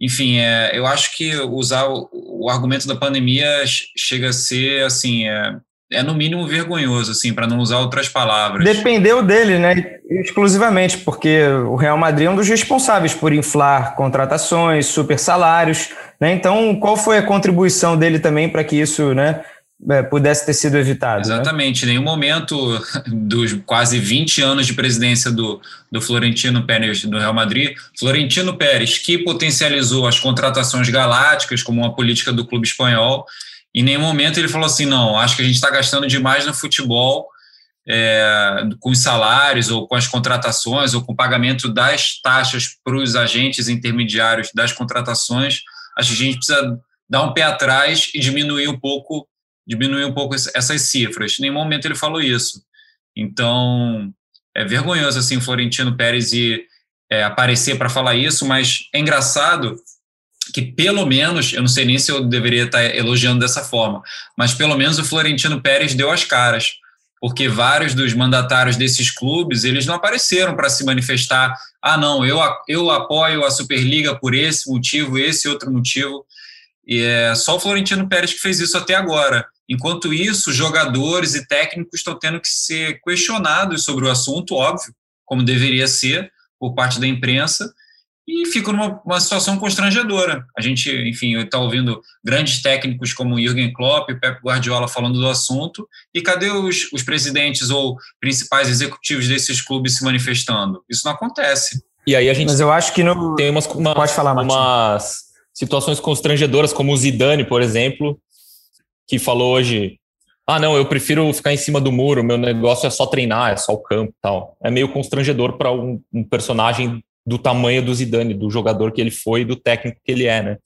enfim, é, eu acho que usar o, o, argumento da pandemia chega a ser assim, é, é no mínimo vergonhoso, assim, para não usar outras palavras. Dependeu dele, né? Exclusivamente, porque o Real Madrid é um dos responsáveis por inflar contratações, super salários, né? Então, qual foi a contribuição dele também para que isso, né? é, pudesse ter sido evitado. Né? Exatamente. Né? Em nenhum momento dos quase 20 anos de presidência do, do Florentino Pérez do Real Madrid, Florentino Pérez, que potencializou as contratações galácticas como uma política do clube espanhol, em nenhum momento ele falou assim: não, acho que a gente está gastando demais no futebol. É, com os salários ou com as contratações ou com o pagamento das taxas para os agentes intermediários das contratações, acho que a gente precisa dar um pé atrás e diminuir um pouco diminuir um pouco essas cifras. Em nenhum momento ele falou isso. Então, é vergonhoso assim Florentino Pérez ir é, aparecer para falar isso, mas é engraçado que pelo menos, eu não sei nem se eu deveria estar elogiando dessa forma, mas pelo menos o Florentino Pérez deu as caras, porque vários dos mandatários desses clubes, eles não apareceram para se manifestar, ah não, eu, eu apoio a Superliga por esse motivo, esse outro motivo, e é só o Florentino Pérez que fez isso até agora. Enquanto isso, jogadores e técnicos estão tendo que ser questionados sobre o assunto, óbvio, como deveria ser, por parte da imprensa e fica numa situação constrangedora. A gente, enfim, está ouvindo grandes técnicos como Jürgen Klopp e Pep Guardiola falando do assunto, e cadê os, os presidentes ou principais executivos desses clubes se manifestando? Isso não acontece. E aí a gente Mas eu acho que no... tem umas, uma, Pode falar, umas situações constrangedoras, como o Zidane, por exemplo, que falou hoje ah, não, eu prefiro ficar em cima do muro, meu negócio é só treinar, é só o campo tal. É meio constrangedor para um, um, personagem do tamanho do Zidane, do jogador que ele foi e do técnico que ele é, né?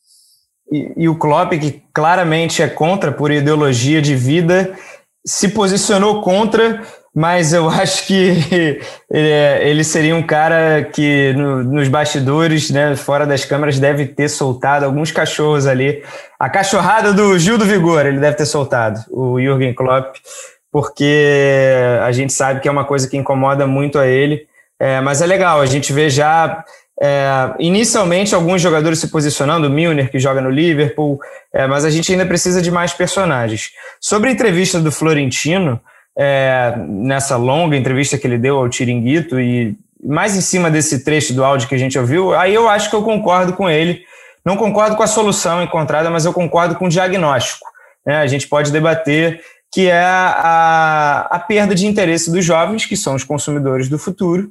E, e o Klopp, que claramente é contra por ideologia de vida, se posicionou contra mas eu acho que é, ele seria um cara que no, nos bastidores, né, fora das câmeras, deve ter soltado alguns cachorros ali. A cachorrada do Gil do Vigor, ele deve ter soltado, o Jürgen Klopp, porque a gente sabe que é uma coisa que incomoda muito a ele. É, mas é legal, a gente vê já é, inicialmente alguns jogadores se posicionando, o Milner, que joga no Liverpool, é, mas a gente ainda precisa de mais personagens. Sobre a entrevista do Florentino, é, nessa longa entrevista que ele deu ao Tiringuito e mais em cima desse trecho do áudio que a gente ouviu, aí eu acho que eu concordo com ele. Não concordo com a solução encontrada, mas eu concordo com o diagnóstico. Né? A gente pode debater que é a, a perda de interesse dos jovens, que são os consumidores do futuro,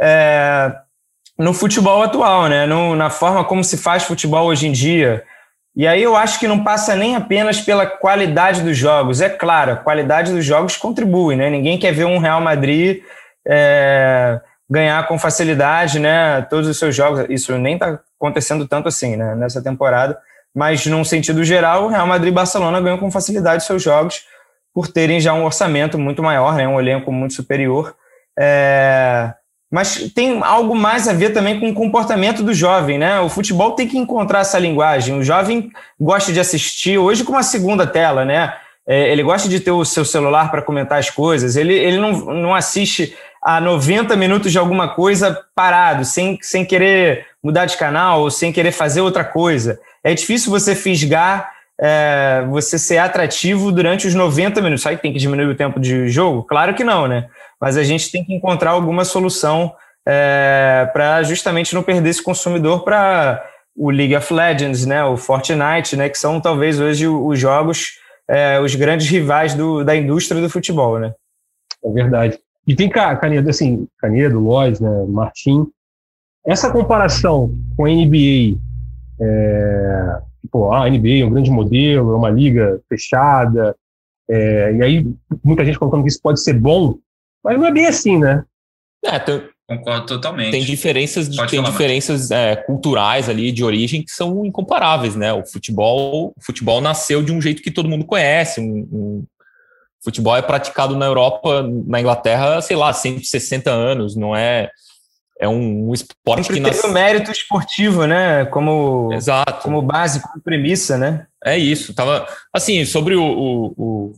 é, no futebol atual, né? No, na forma como se faz futebol hoje em dia, e aí eu acho que não passa nem apenas pela qualidade dos jogos. É claro, a qualidade dos jogos contribui, né? Ninguém quer ver um Real Madrid é, ganhar com facilidade, né? Todos os seus jogos. Isso nem está acontecendo tanto assim, né? Nessa temporada. Mas, num sentido geral, o Real Madrid e Barcelona ganham com facilidade seus jogos por terem já um orçamento muito maior, né? Um elenco muito superior. É, mas tem algo mais a ver também com o comportamento do jovem, né? O futebol tem que encontrar essa linguagem. O jovem gosta de assistir, hoje com uma segunda tela, né? É, ele gosta de ter o seu celular para comentar as coisas, ele, ele não, não assiste a 90 minutos de alguma coisa parado, sem, sem querer mudar de canal ou sem querer fazer outra coisa. É difícil você fisgar, é, você ser atrativo durante os 90 minutos. Aí tem que diminuir o tempo de jogo? Claro que não, né? mas a gente tem que encontrar alguma solução é, para justamente não perder esse consumidor para o League of Legends, né, o Fortnite, né, que são talvez hoje os jogos, é, os grandes rivais do, da indústria do futebol, né? É verdade. E tem Canedo, assim, Canedo, Lois, né, Martim, essa comparação com a NBA, é, tipo, a NBA é um grande modelo, é uma liga fechada, é, e aí muita gente colocando que isso pode ser bom mas não é bem assim, né? É, tem, Concordo totalmente. Tem diferenças, de, tem diferenças é, culturais ali de origem que são incomparáveis, né? O futebol, o futebol nasceu de um jeito que todo mundo conhece. Um, um, futebol é praticado na Europa, na Inglaterra, sei lá, 160 anos. Não é é um, um esporte Sempre que. Tem o mérito esportivo, né? Como Exato. como base, como premissa, né? É isso. Tava assim sobre o, o, o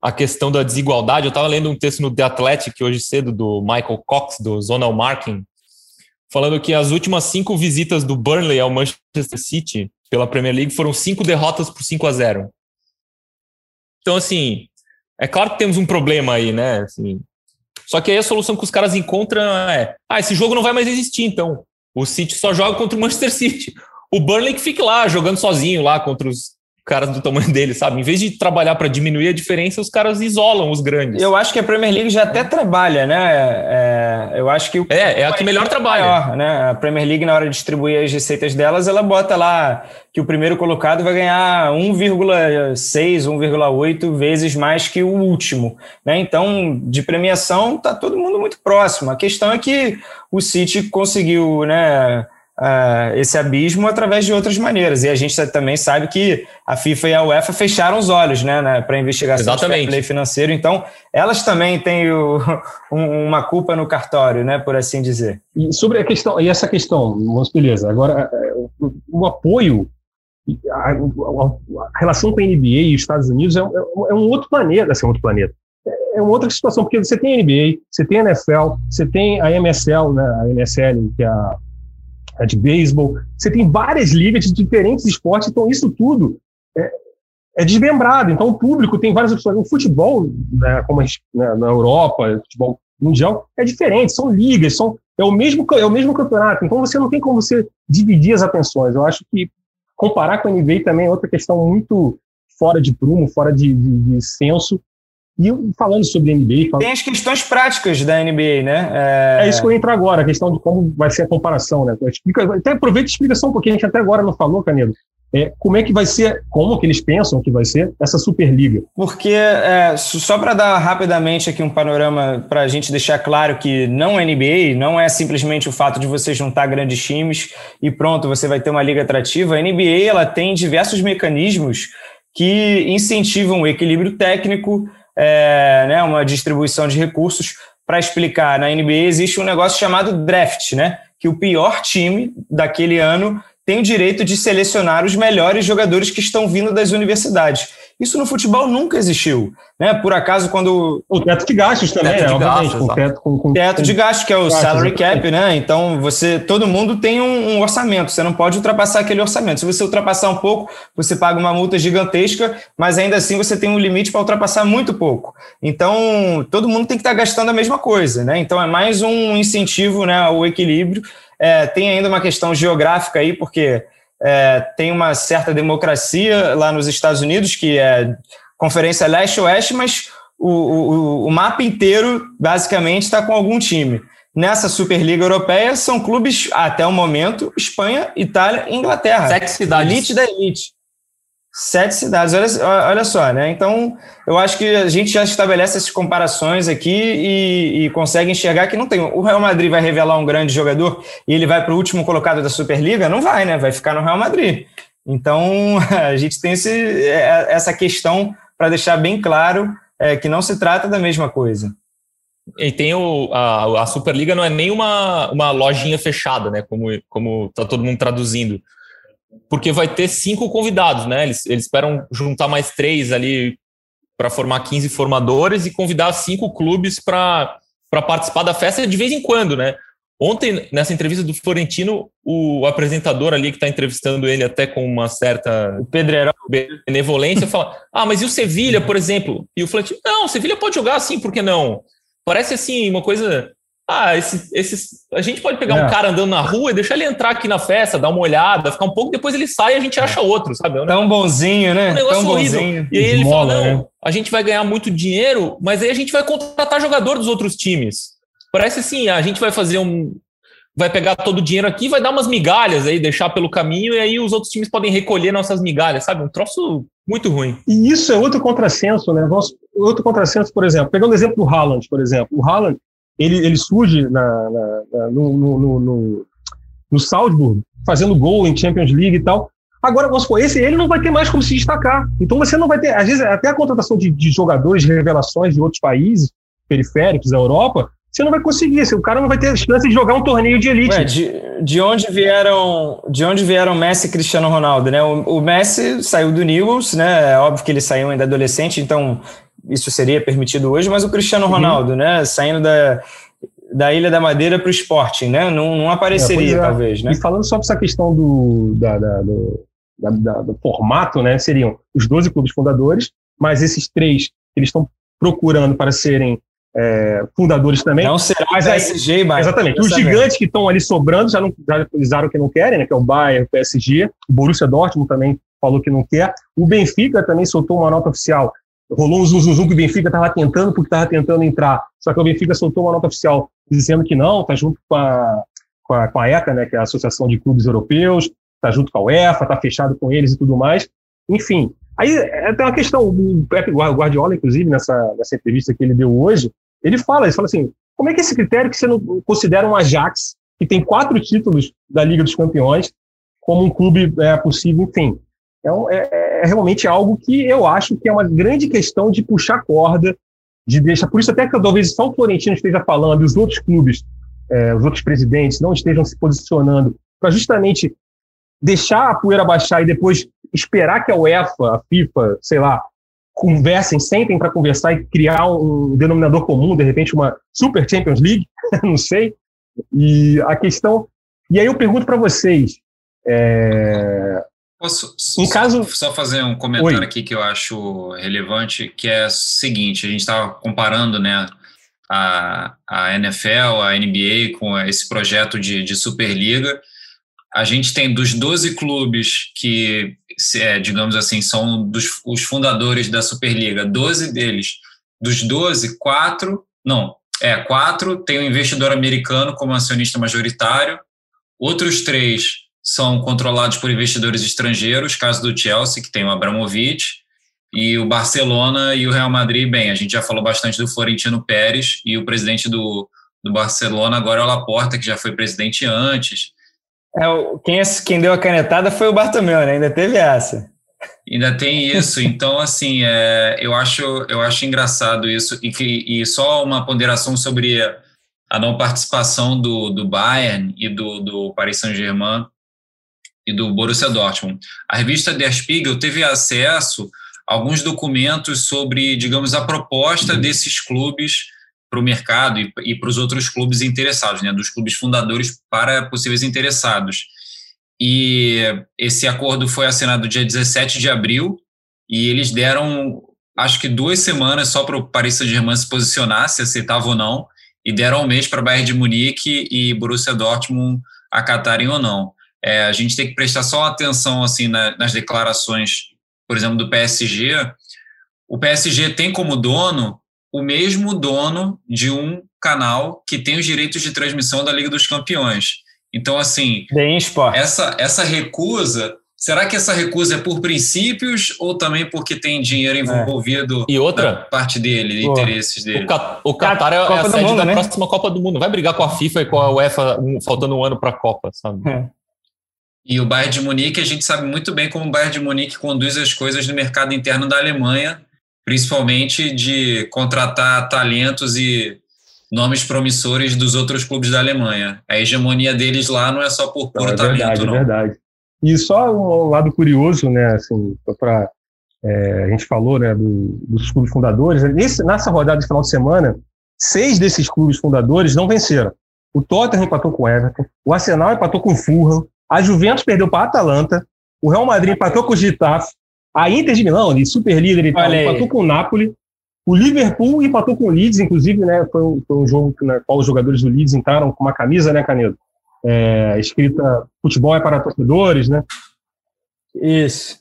a questão da desigualdade. Eu estava lendo um texto no The Athletic hoje cedo do Michael Cox, do Zonal Marking, falando que as últimas cinco visitas do Burnley ao Manchester City pela Premier League foram cinco derrotas por 5 a 0. Então, assim, é claro que temos um problema aí, né? Assim, só que aí a solução que os caras encontram é: ah, esse jogo não vai mais existir, então. O City só joga contra o Manchester City. O Burnley que fique lá, jogando sozinho lá contra os caras do tamanho dele, sabe? Em vez de trabalhar para diminuir a diferença, os caras isolam os grandes. Eu acho que a Premier League já até trabalha, né? É, eu acho que o é, é a que melhor trabalha. Maior, né? A Premier League na hora de distribuir as receitas delas, ela bota lá que o primeiro colocado vai ganhar 1,6, 1,8 vezes mais que o último, né? Então, de premiação, tá todo mundo muito próximo. A questão é que o City conseguiu, né? Uh, esse abismo através de outras maneiras. E a gente também sabe que a FIFA e a UEFA fecharam os olhos né, né para investigação Exatamente. de play financeiro. Então, elas também têm o, um, uma culpa no cartório, né, por assim dizer. E sobre a questão, e essa questão, beleza, agora o, o apoio a, a, relação com a NBA e os Estados Unidos é, é, é um outro planeta, assim, um outro planeta. É, é uma outra situação, porque você tem a NBA, você tem a NFL, você tem a MSL, né, a MSL, que é a é de beisebol. Você tem várias ligas de diferentes esportes, então isso tudo é, é desmembrado. Então o público tem várias opções. O futebol, né, como gente, né, na Europa, futebol mundial, é diferente. São ligas, são, é o mesmo, é o mesmo campeonato. Então você não tem como você dividir as atenções. Eu acho que comparar com a NBA também é outra questão muito fora de prumo, fora de, de, de senso. E falando sobre NBA. Falando... Tem as questões práticas da NBA, né? É... é... isso que eu entro agora, a questão de como vai ser a comparação, né? Explica, até aproveita e explica só um pouquinho, a gente até agora não falou, Canedo. É, como é que vai ser, como que eles pensam que vai ser essa Superliga? Porque, é, só para dar rapidamente aqui um panorama, para a gente deixar claro que não é NBA, não é simplesmente o fato de você juntar grandes times e pronto, você vai ter uma liga atrativa. A NBA ela tem diversos mecanismos que incentivam o equilíbrio técnico, é, né, uma distribuição de recursos. Para explicar, na NBA existe um negócio chamado draft, né? Que o pior time daquele ano tem o direito de selecionar os melhores jogadores que estão vindo das universidades. Isso no futebol nunca existiu. Né? Por acaso, quando. O teto de gastos também, teto de gastos, com teto, com, com, teto de gastos, que é o gastos, salary cap, né? Então, você, todo mundo tem um, um, orçamento, você não pode ultrapassar aquele orçamento. Se você ultrapassar um pouco, você paga uma multa gigantesca, mas ainda assim você tem um limite para ultrapassar muito pouco. Então, todo mundo tem que estar tá gastando a mesma coisa, né? Então, é mais um incentivo né, ao equilíbrio. É, tem ainda uma questão geográfica aí, porque é, tem uma certa democracia lá nos Estados Unidos, que é Conferência Leste-Oeste, mas o, o, o mapa inteiro basicamente está com algum time. Nessa Superliga Europeia são clubes, até o momento, Espanha, Itália e Inglaterra. Sete cidades. Elite da elite. Sete cidades, olha, olha só, né? Então, eu acho que a gente já estabelece essas comparações aqui e, e consegue enxergar que não tem. O Real Madrid vai revelar um grande jogador e ele vai para o último colocado da Superliga? Não vai, né? Vai ficar no Real Madrid. Então, a gente tem esse, é, essa questão para deixar bem claro é, que não se trata da mesma coisa. E tem o, a, a Superliga não é nem uma, uma lojinha fechada, né? Como, como tá todo mundo traduzindo porque vai ter cinco convidados, né? Eles, eles esperam juntar mais três ali para formar 15 formadores e convidar cinco clubes para participar da festa de vez em quando, né? Ontem, nessa entrevista do Florentino, o apresentador ali que está entrevistando ele até com uma certa benevolência fala: Ah, mas e o Sevilha, por exemplo? E o Florentino, não, o Sevilha pode jogar assim, por que não? Parece assim, uma coisa ah, esse, esse, a gente pode pegar é. um cara andando na rua e deixar ele entrar aqui na festa, dar uma olhada, ficar um pouco, depois ele sai e a gente acha outro, sabe? É um Tão bonzinho, né? Um negócio Tão horrível. Bonzinho. E aí ele fala: não, né? a gente vai ganhar muito dinheiro, mas aí a gente vai contratar jogador dos outros times. Parece assim, a gente vai fazer um. Vai pegar todo o dinheiro aqui, vai dar umas migalhas aí, deixar pelo caminho, e aí os outros times podem recolher nossas migalhas, sabe? Um troço muito ruim. E isso é outro contrassenso, né? Outro contrassenso, por exemplo, pegando o exemplo do Haaland, por exemplo. O Haaland, ele, ele surge na, na, na no, no, no, no Salzburg, fazendo gol em Champions League e tal. Agora, vamos supor, esse ele não vai ter mais como se destacar. Então você não vai ter, às vezes, até a contratação de, de jogadores, de revelações de outros países periféricos da Europa, você não vai conseguir. O cara não vai ter chance de jogar um torneio de elite. Ué, de, de, onde vieram de onde vieram Messi e Cristiano Ronaldo, né? O, o, Messi saiu do Newell's, né? É óbvio que ele saiu ainda adolescente, então isso seria permitido hoje, mas o Cristiano uhum. Ronaldo, uhum. né, saindo da, da Ilha da Madeira para o Sporting, né, não, não apareceria, é, é. talvez, né? E falando sobre essa questão do, da, da, do, da, do formato, né, seriam os 12 clubes fundadores, mas esses três eles estão procurando para serem é, fundadores também. Não será mas PSG, aí, Exatamente. Os gigantes que estão ali sobrando já, não, já avisaram que não querem, né, que é o Bayern, o PSG, o Borussia Dortmund também falou que não quer. O Benfica também soltou uma nota oficial rolou um zum, zum, zum que o Benfica estava tentando porque estava tentando entrar, só que o Benfica soltou uma nota oficial dizendo que não, está junto com a, com a, com a ECA, né, que é a Associação de Clubes Europeus, está junto com a UEFA, está fechado com eles e tudo mais. Enfim, aí é, tem uma questão, o Pepe Guardiola, inclusive, nessa, nessa entrevista que ele deu hoje, ele fala, ele fala assim, como é que esse critério que você não considera um Ajax, que tem quatro títulos da Liga dos Campeões, como um clube é, possível, enfim. É, é, é, realmente algo que eu acho que é uma grande questão de puxar corda, de deixar. Por isso, até que talvez só o Florentino esteja falando e os outros clubes, é, os outros presidentes, não estejam se posicionando para justamente deixar a poeira baixar e depois esperar que a UEFA, a FIFA, sei lá, conversem, sentem para conversar e criar um denominador comum, de repente uma Super Champions League, não sei. E a questão. E aí eu pergunto para vocês: é, Posso em caso... só fazer um comentário Oi. aqui que eu acho relevante, que é o seguinte, a gente estava comparando né, a, a NFL, a NBA com esse projeto de, de Superliga. A gente tem dos 12 clubes que, é, digamos assim, são dos, os fundadores da Superliga, 12 deles, dos 12, quatro, não, é, quatro tem o um investidor americano como acionista majoritário, outros três são controlados por investidores estrangeiros, caso do Chelsea, que tem o Abramovich, e o Barcelona e o Real Madrid, bem, a gente já falou bastante do Florentino Pérez e o presidente do, do Barcelona agora é o Laporta, que já foi presidente antes. É, quem, quem deu a canetada foi o Bartomeu, né? Ainda teve essa. Ainda tem isso, então assim, é, eu acho eu acho engraçado isso e que e só uma ponderação sobre a não participação do, do Bayern e do, do Paris Saint-Germain e do Borussia Dortmund. A revista Der Spiegel teve acesso alguns documentos sobre, digamos, a proposta desses clubes para o mercado e, e para os outros clubes interessados, né, dos clubes fundadores para possíveis interessados. E esse acordo foi assinado dia 17 de abril e eles deram, acho que duas semanas só para o Paris Saint-Germain se posicionar, se aceitava ou não, e deram um mês para Bayern de Munique e Borussia Dortmund acatarem ou não. É, a gente tem que prestar só atenção assim na, nas declarações por exemplo, do PSG, o PSG tem como dono o mesmo dono de um canal que tem os direitos de transmissão da Liga dos Campeões. Então, assim, essa, essa recusa, será que essa recusa é por princípios ou também porque tem dinheiro é. envolvido é. e outra parte dele, Pô. interesses dele? O, Qatar é, é a sede mundo, da né? próxima Copa do Mundo. Vai brigar com a FIFA e com a UEFA faltando um ano para a Copa, sabe? É. E o Bayern de Munique, a gente sabe muito bem como o Bayern de Munique conduz as coisas no mercado interno da Alemanha, principalmente de contratar talentos e nomes promissores dos outros clubes da Alemanha. A hegemonia deles lá não é só por puro não, é talento, verdade, não. É verdade. E só um lado curioso, né, assim, para é, a gente falou, né, do, dos clubes fundadores. Nesse, nessa rodada de final de semana, seis desses clubes fundadores não venceram. O Tottenham empatou com o Everton, o Arsenal empatou com o Fulham, a Juventus perdeu para a Atalanta, o Real Madrid empatou com o Getafe, a Inter de Milão, de super líder empatou com o Napoli, o Liverpool empatou com o Leeds, inclusive, né, foi um, foi um jogo na qual os jogadores do Leeds entraram com uma camisa, né, Canedo? É, escrita futebol é para torcedores, né? Isso.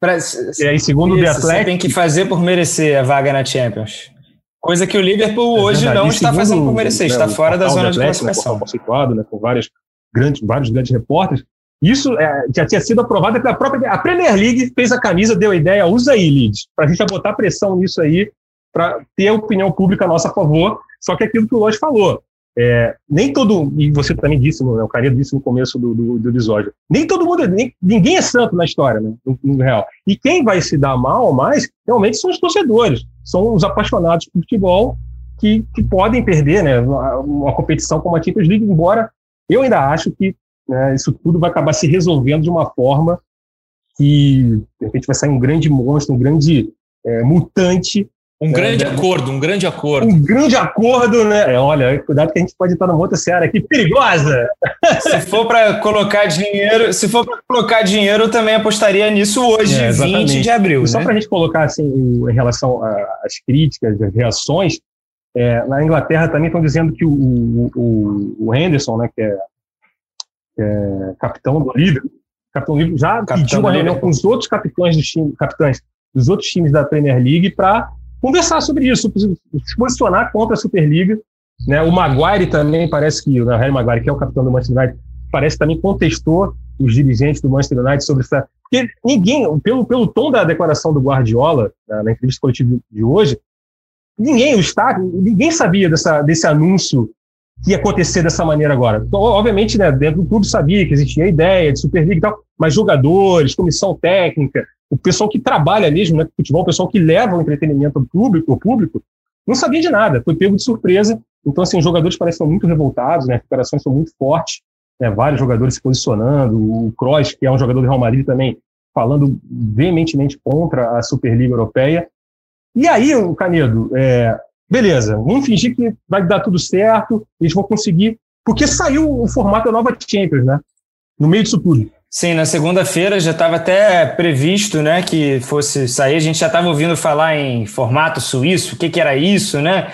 Pra, e aí, segundo isso, o The Athletic... tem que fazer por merecer a vaga na Champions. Coisa que o Liverpool é hoje não está fazendo por merecer, né, está fora da zona de classificação. Né, né, com várias grandes, vários grandes repórteres. Isso é, já tinha sido aprovado pela própria. A Premier League fez a camisa, deu a ideia, usa aí, Leeds, para a gente botar pressão nisso aí, para ter a opinião pública a nosso favor. Só que aquilo que o Lodge falou. É, nem todo, e você também disse, né, o Carinho disse no começo do, do, do episódio, nem todo mundo, nem, ninguém é santo na história, né, no, no, real. E quem vai se dar mal mais, realmente, são os torcedores, são os apaixonados por futebol que, que podem perder né, uma, uma competição como a Champions League, embora eu ainda acho que né, isso tudo vai acabar se resolvendo de uma forma que, de repente, vai sair um grande monstro, um grande é, mutante. Um né, grande né, acordo, um grande acordo. Um grande acordo, né? É, olha, cuidado que a gente pode estar numa outra seara aqui perigosa. Se for para colocar dinheiro, se for para colocar dinheiro, eu também apostaria nisso hoje, é, 20 de abril. E só né? para a gente colocar assim, em relação às críticas, às reações, é, na Inglaterra também estão dizendo que o, o, o Henderson, né, que é, que é capitão do Liverpool, capitão do Liverpool já capitão pediu uma reunião com os outros capitães dos, capitães dos outros times da Premier League para conversar sobre isso, se posicionar contra a Superliga. Né? O Maguire também parece que, o Harry Maguire, que é o capitão do Manchester United, parece que também contestou os dirigentes do Manchester United sobre essa. Porque ninguém, pelo, pelo tom da declaração do Guardiola, na, na entrevista coletiva de hoje, ninguém, o Estado, ninguém sabia dessa, desse anúncio que ia acontecer dessa maneira agora. Então, obviamente, né, dentro do clube sabia que existia a ideia de Superliga e tal, mas jogadores, comissão técnica, o pessoal que trabalha mesmo né, futebol, o pessoal que leva o entretenimento ao público, ao público, não sabia de nada, foi pego de surpresa. Então, assim, os jogadores parecem muito revoltados, né, as recuperações são muito fortes, né, vários jogadores se posicionando, o Kroos, que é um jogador do Real Madrid também, falando veementemente contra a Superliga Europeia. E aí, o Canedo, é, beleza, vamos fingir que vai dar tudo certo, eles vão conseguir, porque saiu o formato da nova Champions, né? No meio disso tudo. Sim, na segunda-feira já estava até previsto, né, que fosse sair. A gente já estava ouvindo falar em formato suíço, o que, que era isso, né?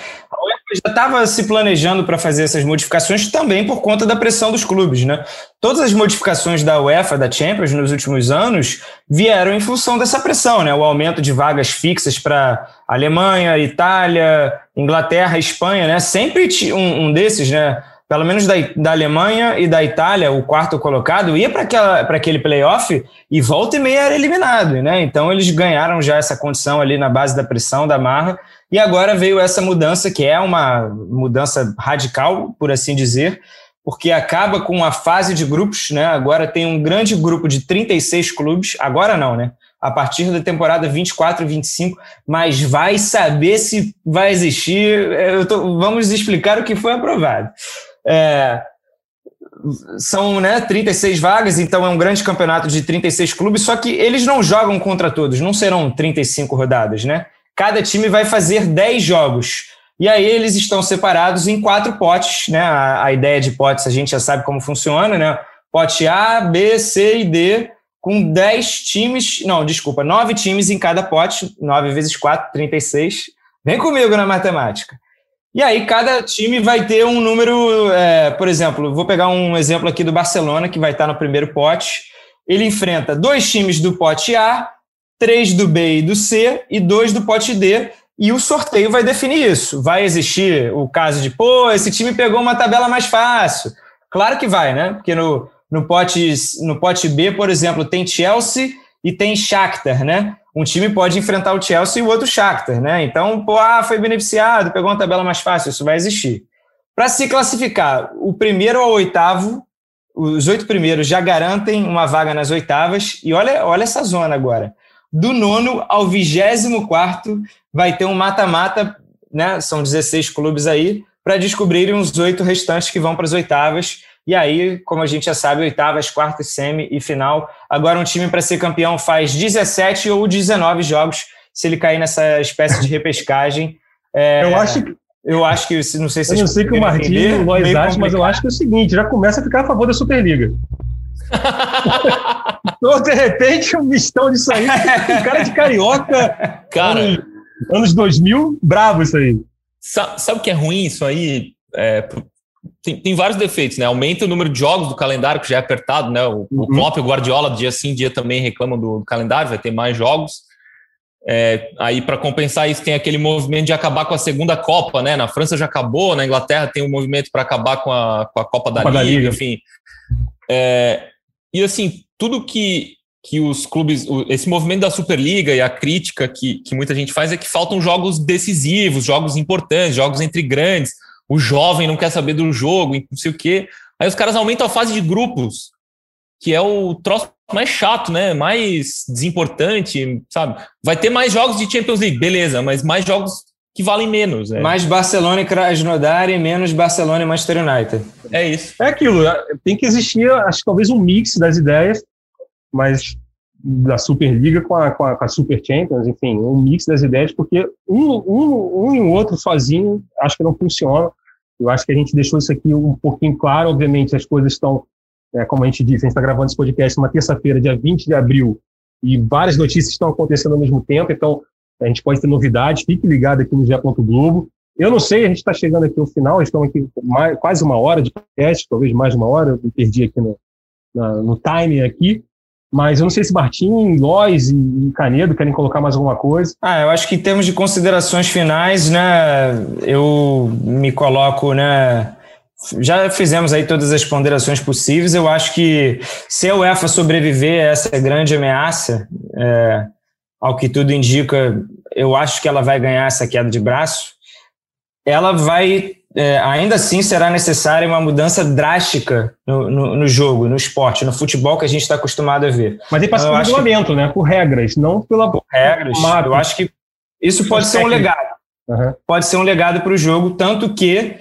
Já estava se planejando para fazer essas modificações também por conta da pressão dos clubes, né? Todas as modificações da UEFA, da Champions, nos últimos anos, vieram em função dessa pressão, né? O aumento de vagas fixas para Alemanha, Itália, Inglaterra, Espanha, né? Sempre um, um desses, né? Pelo menos da, da Alemanha e da Itália, o quarto colocado, ia para aquele playoff e volta e meia era eliminado, né? Então eles ganharam já essa condição ali na base da pressão, da marra, e agora veio essa mudança, que é uma mudança radical, por assim dizer, porque acaba com a fase de grupos, né? Agora tem um grande grupo de 36 clubes, agora não, né? A partir da temporada 24 e 25, mas vai saber se vai existir. Tô, vamos explicar o que foi aprovado. É, são né, 36 vagas, então é um grande campeonato de 36 clubes, só que eles não jogam contra todos, não serão 35 rodadas, né? Cada time vai fazer 10 jogos. E aí eles estão separados em quatro potes, né? A, a ideia de potes a gente já sabe como funciona, né? Pote A, B, C e D, com 10 times, não, desculpa, 9 times em cada pote, 9 vezes 4, 36. Vem comigo na matemática. E aí cada time vai ter um número, é, por exemplo, vou pegar um exemplo aqui do Barcelona, que vai estar no primeiro pote. Ele enfrenta dois times do pote A, três do B e do C e dois do pote D. E o sorteio vai definir isso. Vai existir o caso de, pô, esse time pegou uma tabela mais fácil. Claro que vai, né? Porque no, no, pote, no pote B, por exemplo, tem Chelsea e tem Shakhtar, né? Um time pode enfrentar o Chelsea e o outro Shakhtar, né? Então, pô, ah, foi beneficiado, pegou uma tabela mais fácil, isso vai existir. Para se classificar, o primeiro ao oitavo, os oito primeiros já garantem uma vaga nas oitavas, e olha, olha essa zona agora. Do nono ao vigésimo quarto vai ter um mata-mata, né? São 16 clubes aí, para descobrirem os oito restantes que vão para as oitavas. E aí, como a gente já sabe, oitavas, quartas, semi e final. Agora, um time para ser campeão faz 17 ou 19 jogos se ele cair nessa espécie de repescagem. É, eu acho que. Eu acho que, não sei se Eu não sei que o Martinho, o Lois acha, mas eu acho que é o seguinte: já começa a ficar a favor da Superliga. então, de repente, um mistão disso aí. Um cara de carioca. Cara. Anos, anos 2000, bravo isso aí. Sabe o que é ruim isso aí? É, tem, tem, vários defeitos, né? Aumenta o número de jogos do calendário, que já é apertado, né? O, uhum. o Klopp e o Guardiola, dia sim, dia também reclamam do, do calendário, vai ter mais jogos. É, aí, para compensar isso, tem aquele movimento de acabar com a segunda Copa, né? Na França já acabou, na Inglaterra tem um movimento para acabar com a, com a Copa, da, Copa Liga, da Liga, enfim. É, e assim, tudo que, que os clubes, esse movimento da Superliga e a crítica que, que muita gente faz é que faltam jogos decisivos, jogos importantes, jogos entre grandes o jovem não quer saber do jogo, não sei o quê. Aí os caras aumentam a fase de grupos, que é o troço mais chato, né? Mais desimportante, sabe? Vai ter mais jogos de Champions League, beleza, mas mais jogos que valem menos. É. Mais Barcelona e Krasnodar e menos Barcelona e Manchester United. É isso. É aquilo, é, tem que existir, acho que talvez um mix das ideias, mas da Superliga com a, com a, com a Super Champions, enfim, um mix das ideias, porque um, um, um e o outro sozinho acho que não funciona. Eu acho que a gente deixou isso aqui um pouquinho claro. Obviamente, as coisas estão, é, como a gente disse, a gente está gravando esse podcast uma terça-feira, dia 20 de abril, e várias notícias estão acontecendo ao mesmo tempo, então a gente pode ter novidades. Fique ligado aqui no G. Globo. Eu não sei, a gente está chegando aqui ao final, estamos aqui mais, quase uma hora de podcast, talvez mais uma hora, eu me perdi aqui no, no timing aqui. Mas eu não sei se Martim, Lois e Canedo querem colocar mais alguma coisa. Ah, eu acho que em termos de considerações finais, né, eu me coloco, né, já fizemos aí todas as ponderações possíveis. Eu acho que se a UEFA sobreviver a essa grande ameaça, é, ao que tudo indica, eu acho que ela vai ganhar essa queda de braço. Ela vai é, ainda assim será necessária uma mudança drástica no, no, no, jogo, no esporte, no futebol que a gente está acostumado a ver. Mas aí passa então, por regulamento, que... né? Por regras, não pela. Por regras. Eu acho que isso pode ser um legado. Uhum. Pode ser um legado para o jogo, tanto que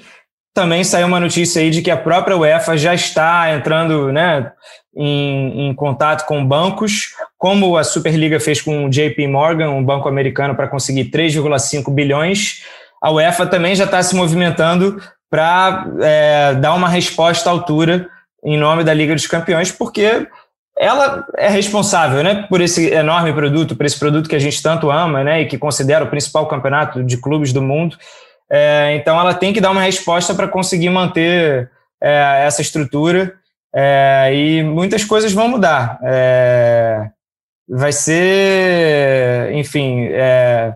também saiu uma notícia aí de que a própria UEFA já está entrando né, em, em contato com bancos, como a Superliga fez com o JP Morgan, um banco americano, para conseguir 3,5 bilhões a UEFA também já está se movimentando para é, dar uma resposta à altura em nome da Liga dos Campeões, porque ela é responsável né, por esse enorme produto, por esse produto que a gente tanto ama né, e que considera o principal campeonato de clubes do mundo. É, então ela tem que dar uma resposta para conseguir manter é, essa estrutura é, e muitas coisas vão mudar. É, vai ser, enfim, é,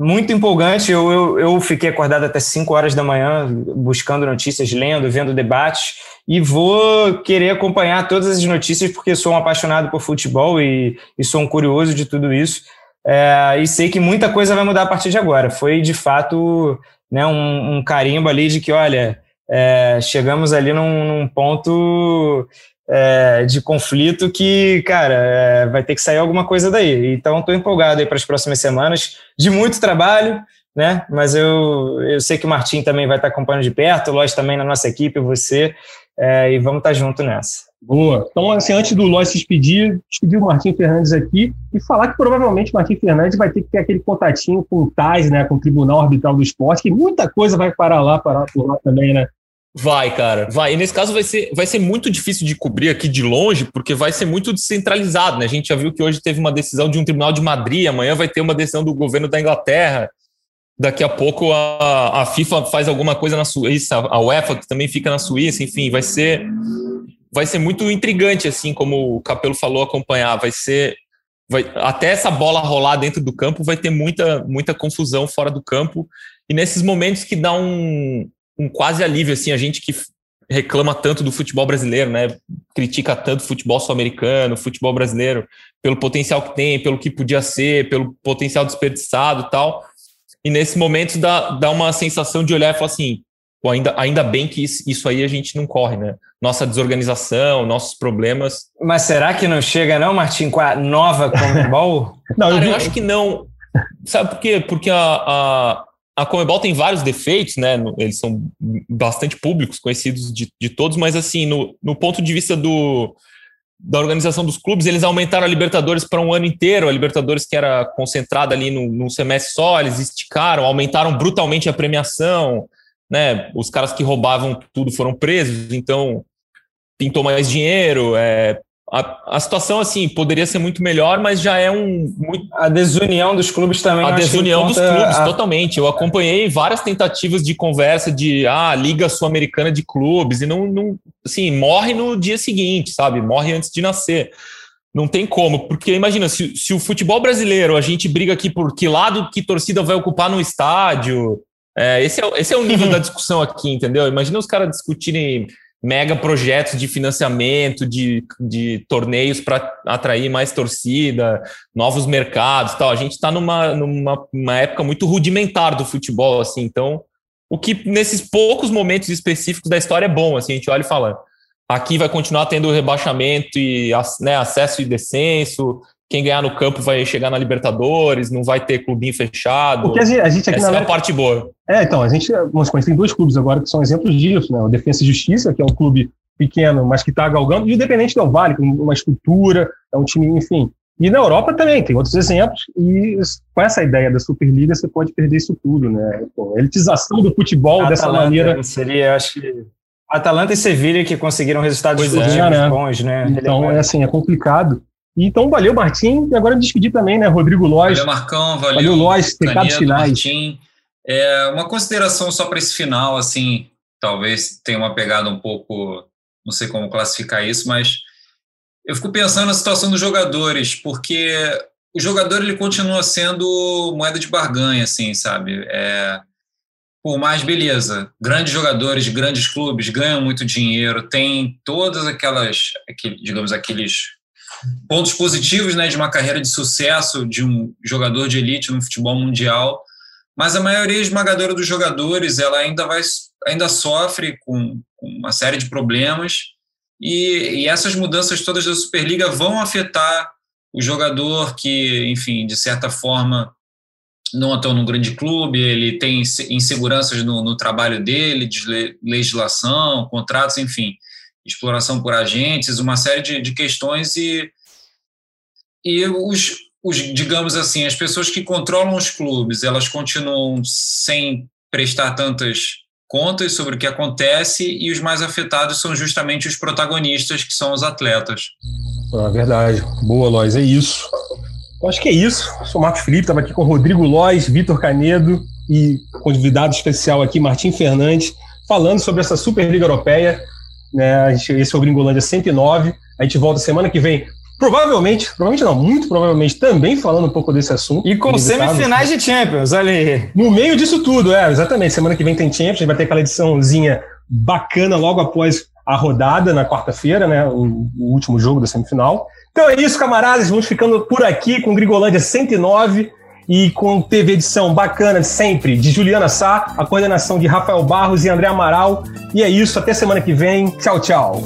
muito empolgante. Eu, eu, eu, fiquei acordado até 5 horas da manhã buscando notícias, lendo, vendo debates e vou querer acompanhar todas as notícias porque sou um apaixonado por futebol e, e sou um curioso de tudo isso. É, e sei que muita coisa vai mudar a partir de agora. Foi de fato né, um, um carimbo ali de que, olha, é, chegamos ali num, num ponto é, de conflito que, cara, é, vai ter que sair alguma coisa daí. Então, estou empolgado aí para as próximas semanas, de muito trabalho, né? Mas eu, eu sei que o Martim também vai estar acompanhando de perto, o Lois também na nossa equipe, você, é, e vamos estar junto nessa. Boa. Então, assim, antes do Lois se despedir, despedir o Martim Fernandes aqui e falar que provavelmente o Martim Fernandes vai ter que ter aquele contatinho com o TAS, né, com o Tribunal Arbitral do Esporte, que muita coisa vai parar lá, parar por lá também, né? Vai, cara, vai. E nesse caso vai ser, vai ser muito difícil de cobrir aqui de longe, porque vai ser muito descentralizado, né? A gente já viu que hoje teve uma decisão de um tribunal de Madrid, amanhã vai ter uma decisão do governo da Inglaterra. Daqui a pouco a, a FIFA faz alguma coisa na Suíça, a UEFA que também fica na Suíça, enfim, vai ser vai ser muito intrigante, assim, como o Capelo falou, acompanhar. Vai ser. Vai, até essa bola rolar dentro do campo vai ter muita, muita confusão fora do campo. E nesses momentos que dá um, um quase alívio, assim, a gente que reclama tanto do futebol brasileiro, né? Critica tanto o futebol sul-americano, futebol brasileiro, pelo potencial que tem, pelo que podia ser, pelo potencial desperdiçado e tal. E nesse momento dá, dá uma sensação de olhar e falar assim: Pô, ainda, ainda bem que isso aí a gente não corre, né? Nossa desorganização, nossos problemas. Mas será que não chega, não, Martim, com a nova Comebol? não, Cara, eu, eu acho que não. Sabe por quê? Porque a, a, a Comebol tem vários defeitos, né? Eles são bastante públicos, conhecidos de, de todos, mas assim, no, no ponto de vista do, da organização dos clubes, eles aumentaram a Libertadores para um ano inteiro, a Libertadores que era concentrada ali num, num semestre só, eles esticaram, aumentaram brutalmente a premiação né? Os caras que roubavam tudo foram presos, então pintou mais dinheiro. É, a, a situação, assim, poderia ser muito melhor, mas já é um. Muito... A desunião dos clubes também. A desunião dos clubes, a... totalmente. Eu acompanhei várias tentativas de conversa de ah, Liga Sul-Americana de Clubes, e não, não. Assim, morre no dia seguinte, sabe? Morre antes de nascer. Não tem como, porque imagina, se, se o futebol brasileiro, a gente briga aqui por que lado que torcida vai ocupar no estádio, é, esse, é, esse é o nível da discussão aqui, entendeu? Imagina os caras discutirem mega projetos de financiamento, de, de torneios para atrair mais torcida, novos mercados tal. A gente está numa, numa época muito rudimentar do futebol, assim, então o que nesses poucos momentos específicos da história é bom, assim, a gente olha e fala, aqui vai continuar tendo rebaixamento e né, acesso e descenso, quem ganhar no campo vai chegar na Libertadores, não vai ter clubinho fechado. Porque a gente, a gente aqui Essa na é a parte boa. É, então, a gente, vamos tem dois clubes agora que são exemplos disso, né? O Defesa e Justiça, que é um clube pequeno, mas que está galgando, e o Independente Del Vale, com uma estrutura, é um time, enfim. E na Europa também, tem outros exemplos, e com essa ideia da Superliga você pode perder isso tudo, né? Pô, a elitização do futebol Atalanta, dessa maneira. Seria, acho que. Atalanta e Sevilha que conseguiram resultados é, né? bons, né? Então, é assim, é complicado. Então, valeu, Martim. E agora despedir também, né, Rodrigo Lois. Valeu, Marcão. Valeu, valeu Lois. Recados finais. Martim. É, uma consideração só para esse final, assim, talvez tenha uma pegada um pouco, não sei como classificar isso, mas eu fico pensando na situação dos jogadores, porque o jogador ele continua sendo moeda de barganha, assim, sabe? É, por mais beleza, grandes jogadores, grandes clubes ganham muito dinheiro, tem todas aquelas, digamos, aqueles pontos positivos né, de uma carreira de sucesso de um jogador de elite no futebol mundial, mas a maioria esmagadora dos jogadores ela ainda vai ainda sofre com, com uma série de problemas e, e, essas mudanças todas da Superliga vão afetar o jogador que, enfim, de certa forma não atua num grande clube, ele tem inseguranças no, no trabalho dele, de legislação, contratos, enfim exploração por agentes, uma série de, de questões e, e os, os, digamos assim, as pessoas que controlam os clubes, elas continuam sem prestar tantas contas sobre o que acontece e os mais afetados são justamente os protagonistas, que são os atletas. É verdade. Boa, Lois, é isso. Eu acho que é isso. Eu sou o Marcos Felipe, estava aqui com o Rodrigo Lois, Vitor Canedo e convidado especial aqui, Martim Fernandes, falando sobre essa Superliga Europeia. Né? Esse é o Gringolândia 109. A gente volta semana que vem Provavelmente, provavelmente não, muito provavelmente também falando um pouco desse assunto. E com semifinais de Champions, olha aí. No meio disso tudo, é, exatamente. Semana que vem tem Champions, a gente vai ter aquela ediçãozinha bacana logo após a rodada na quarta-feira, né? O, o, último jogo da semifinal. Então é isso, camaradas. Vamos ficando por aqui com Grigolândia 109 e com TV edição bacana sempre de Juliana Sá, a coordenação de Rafael Barros e André Amaral. E é isso, até semana que vem. Tchau, tchau.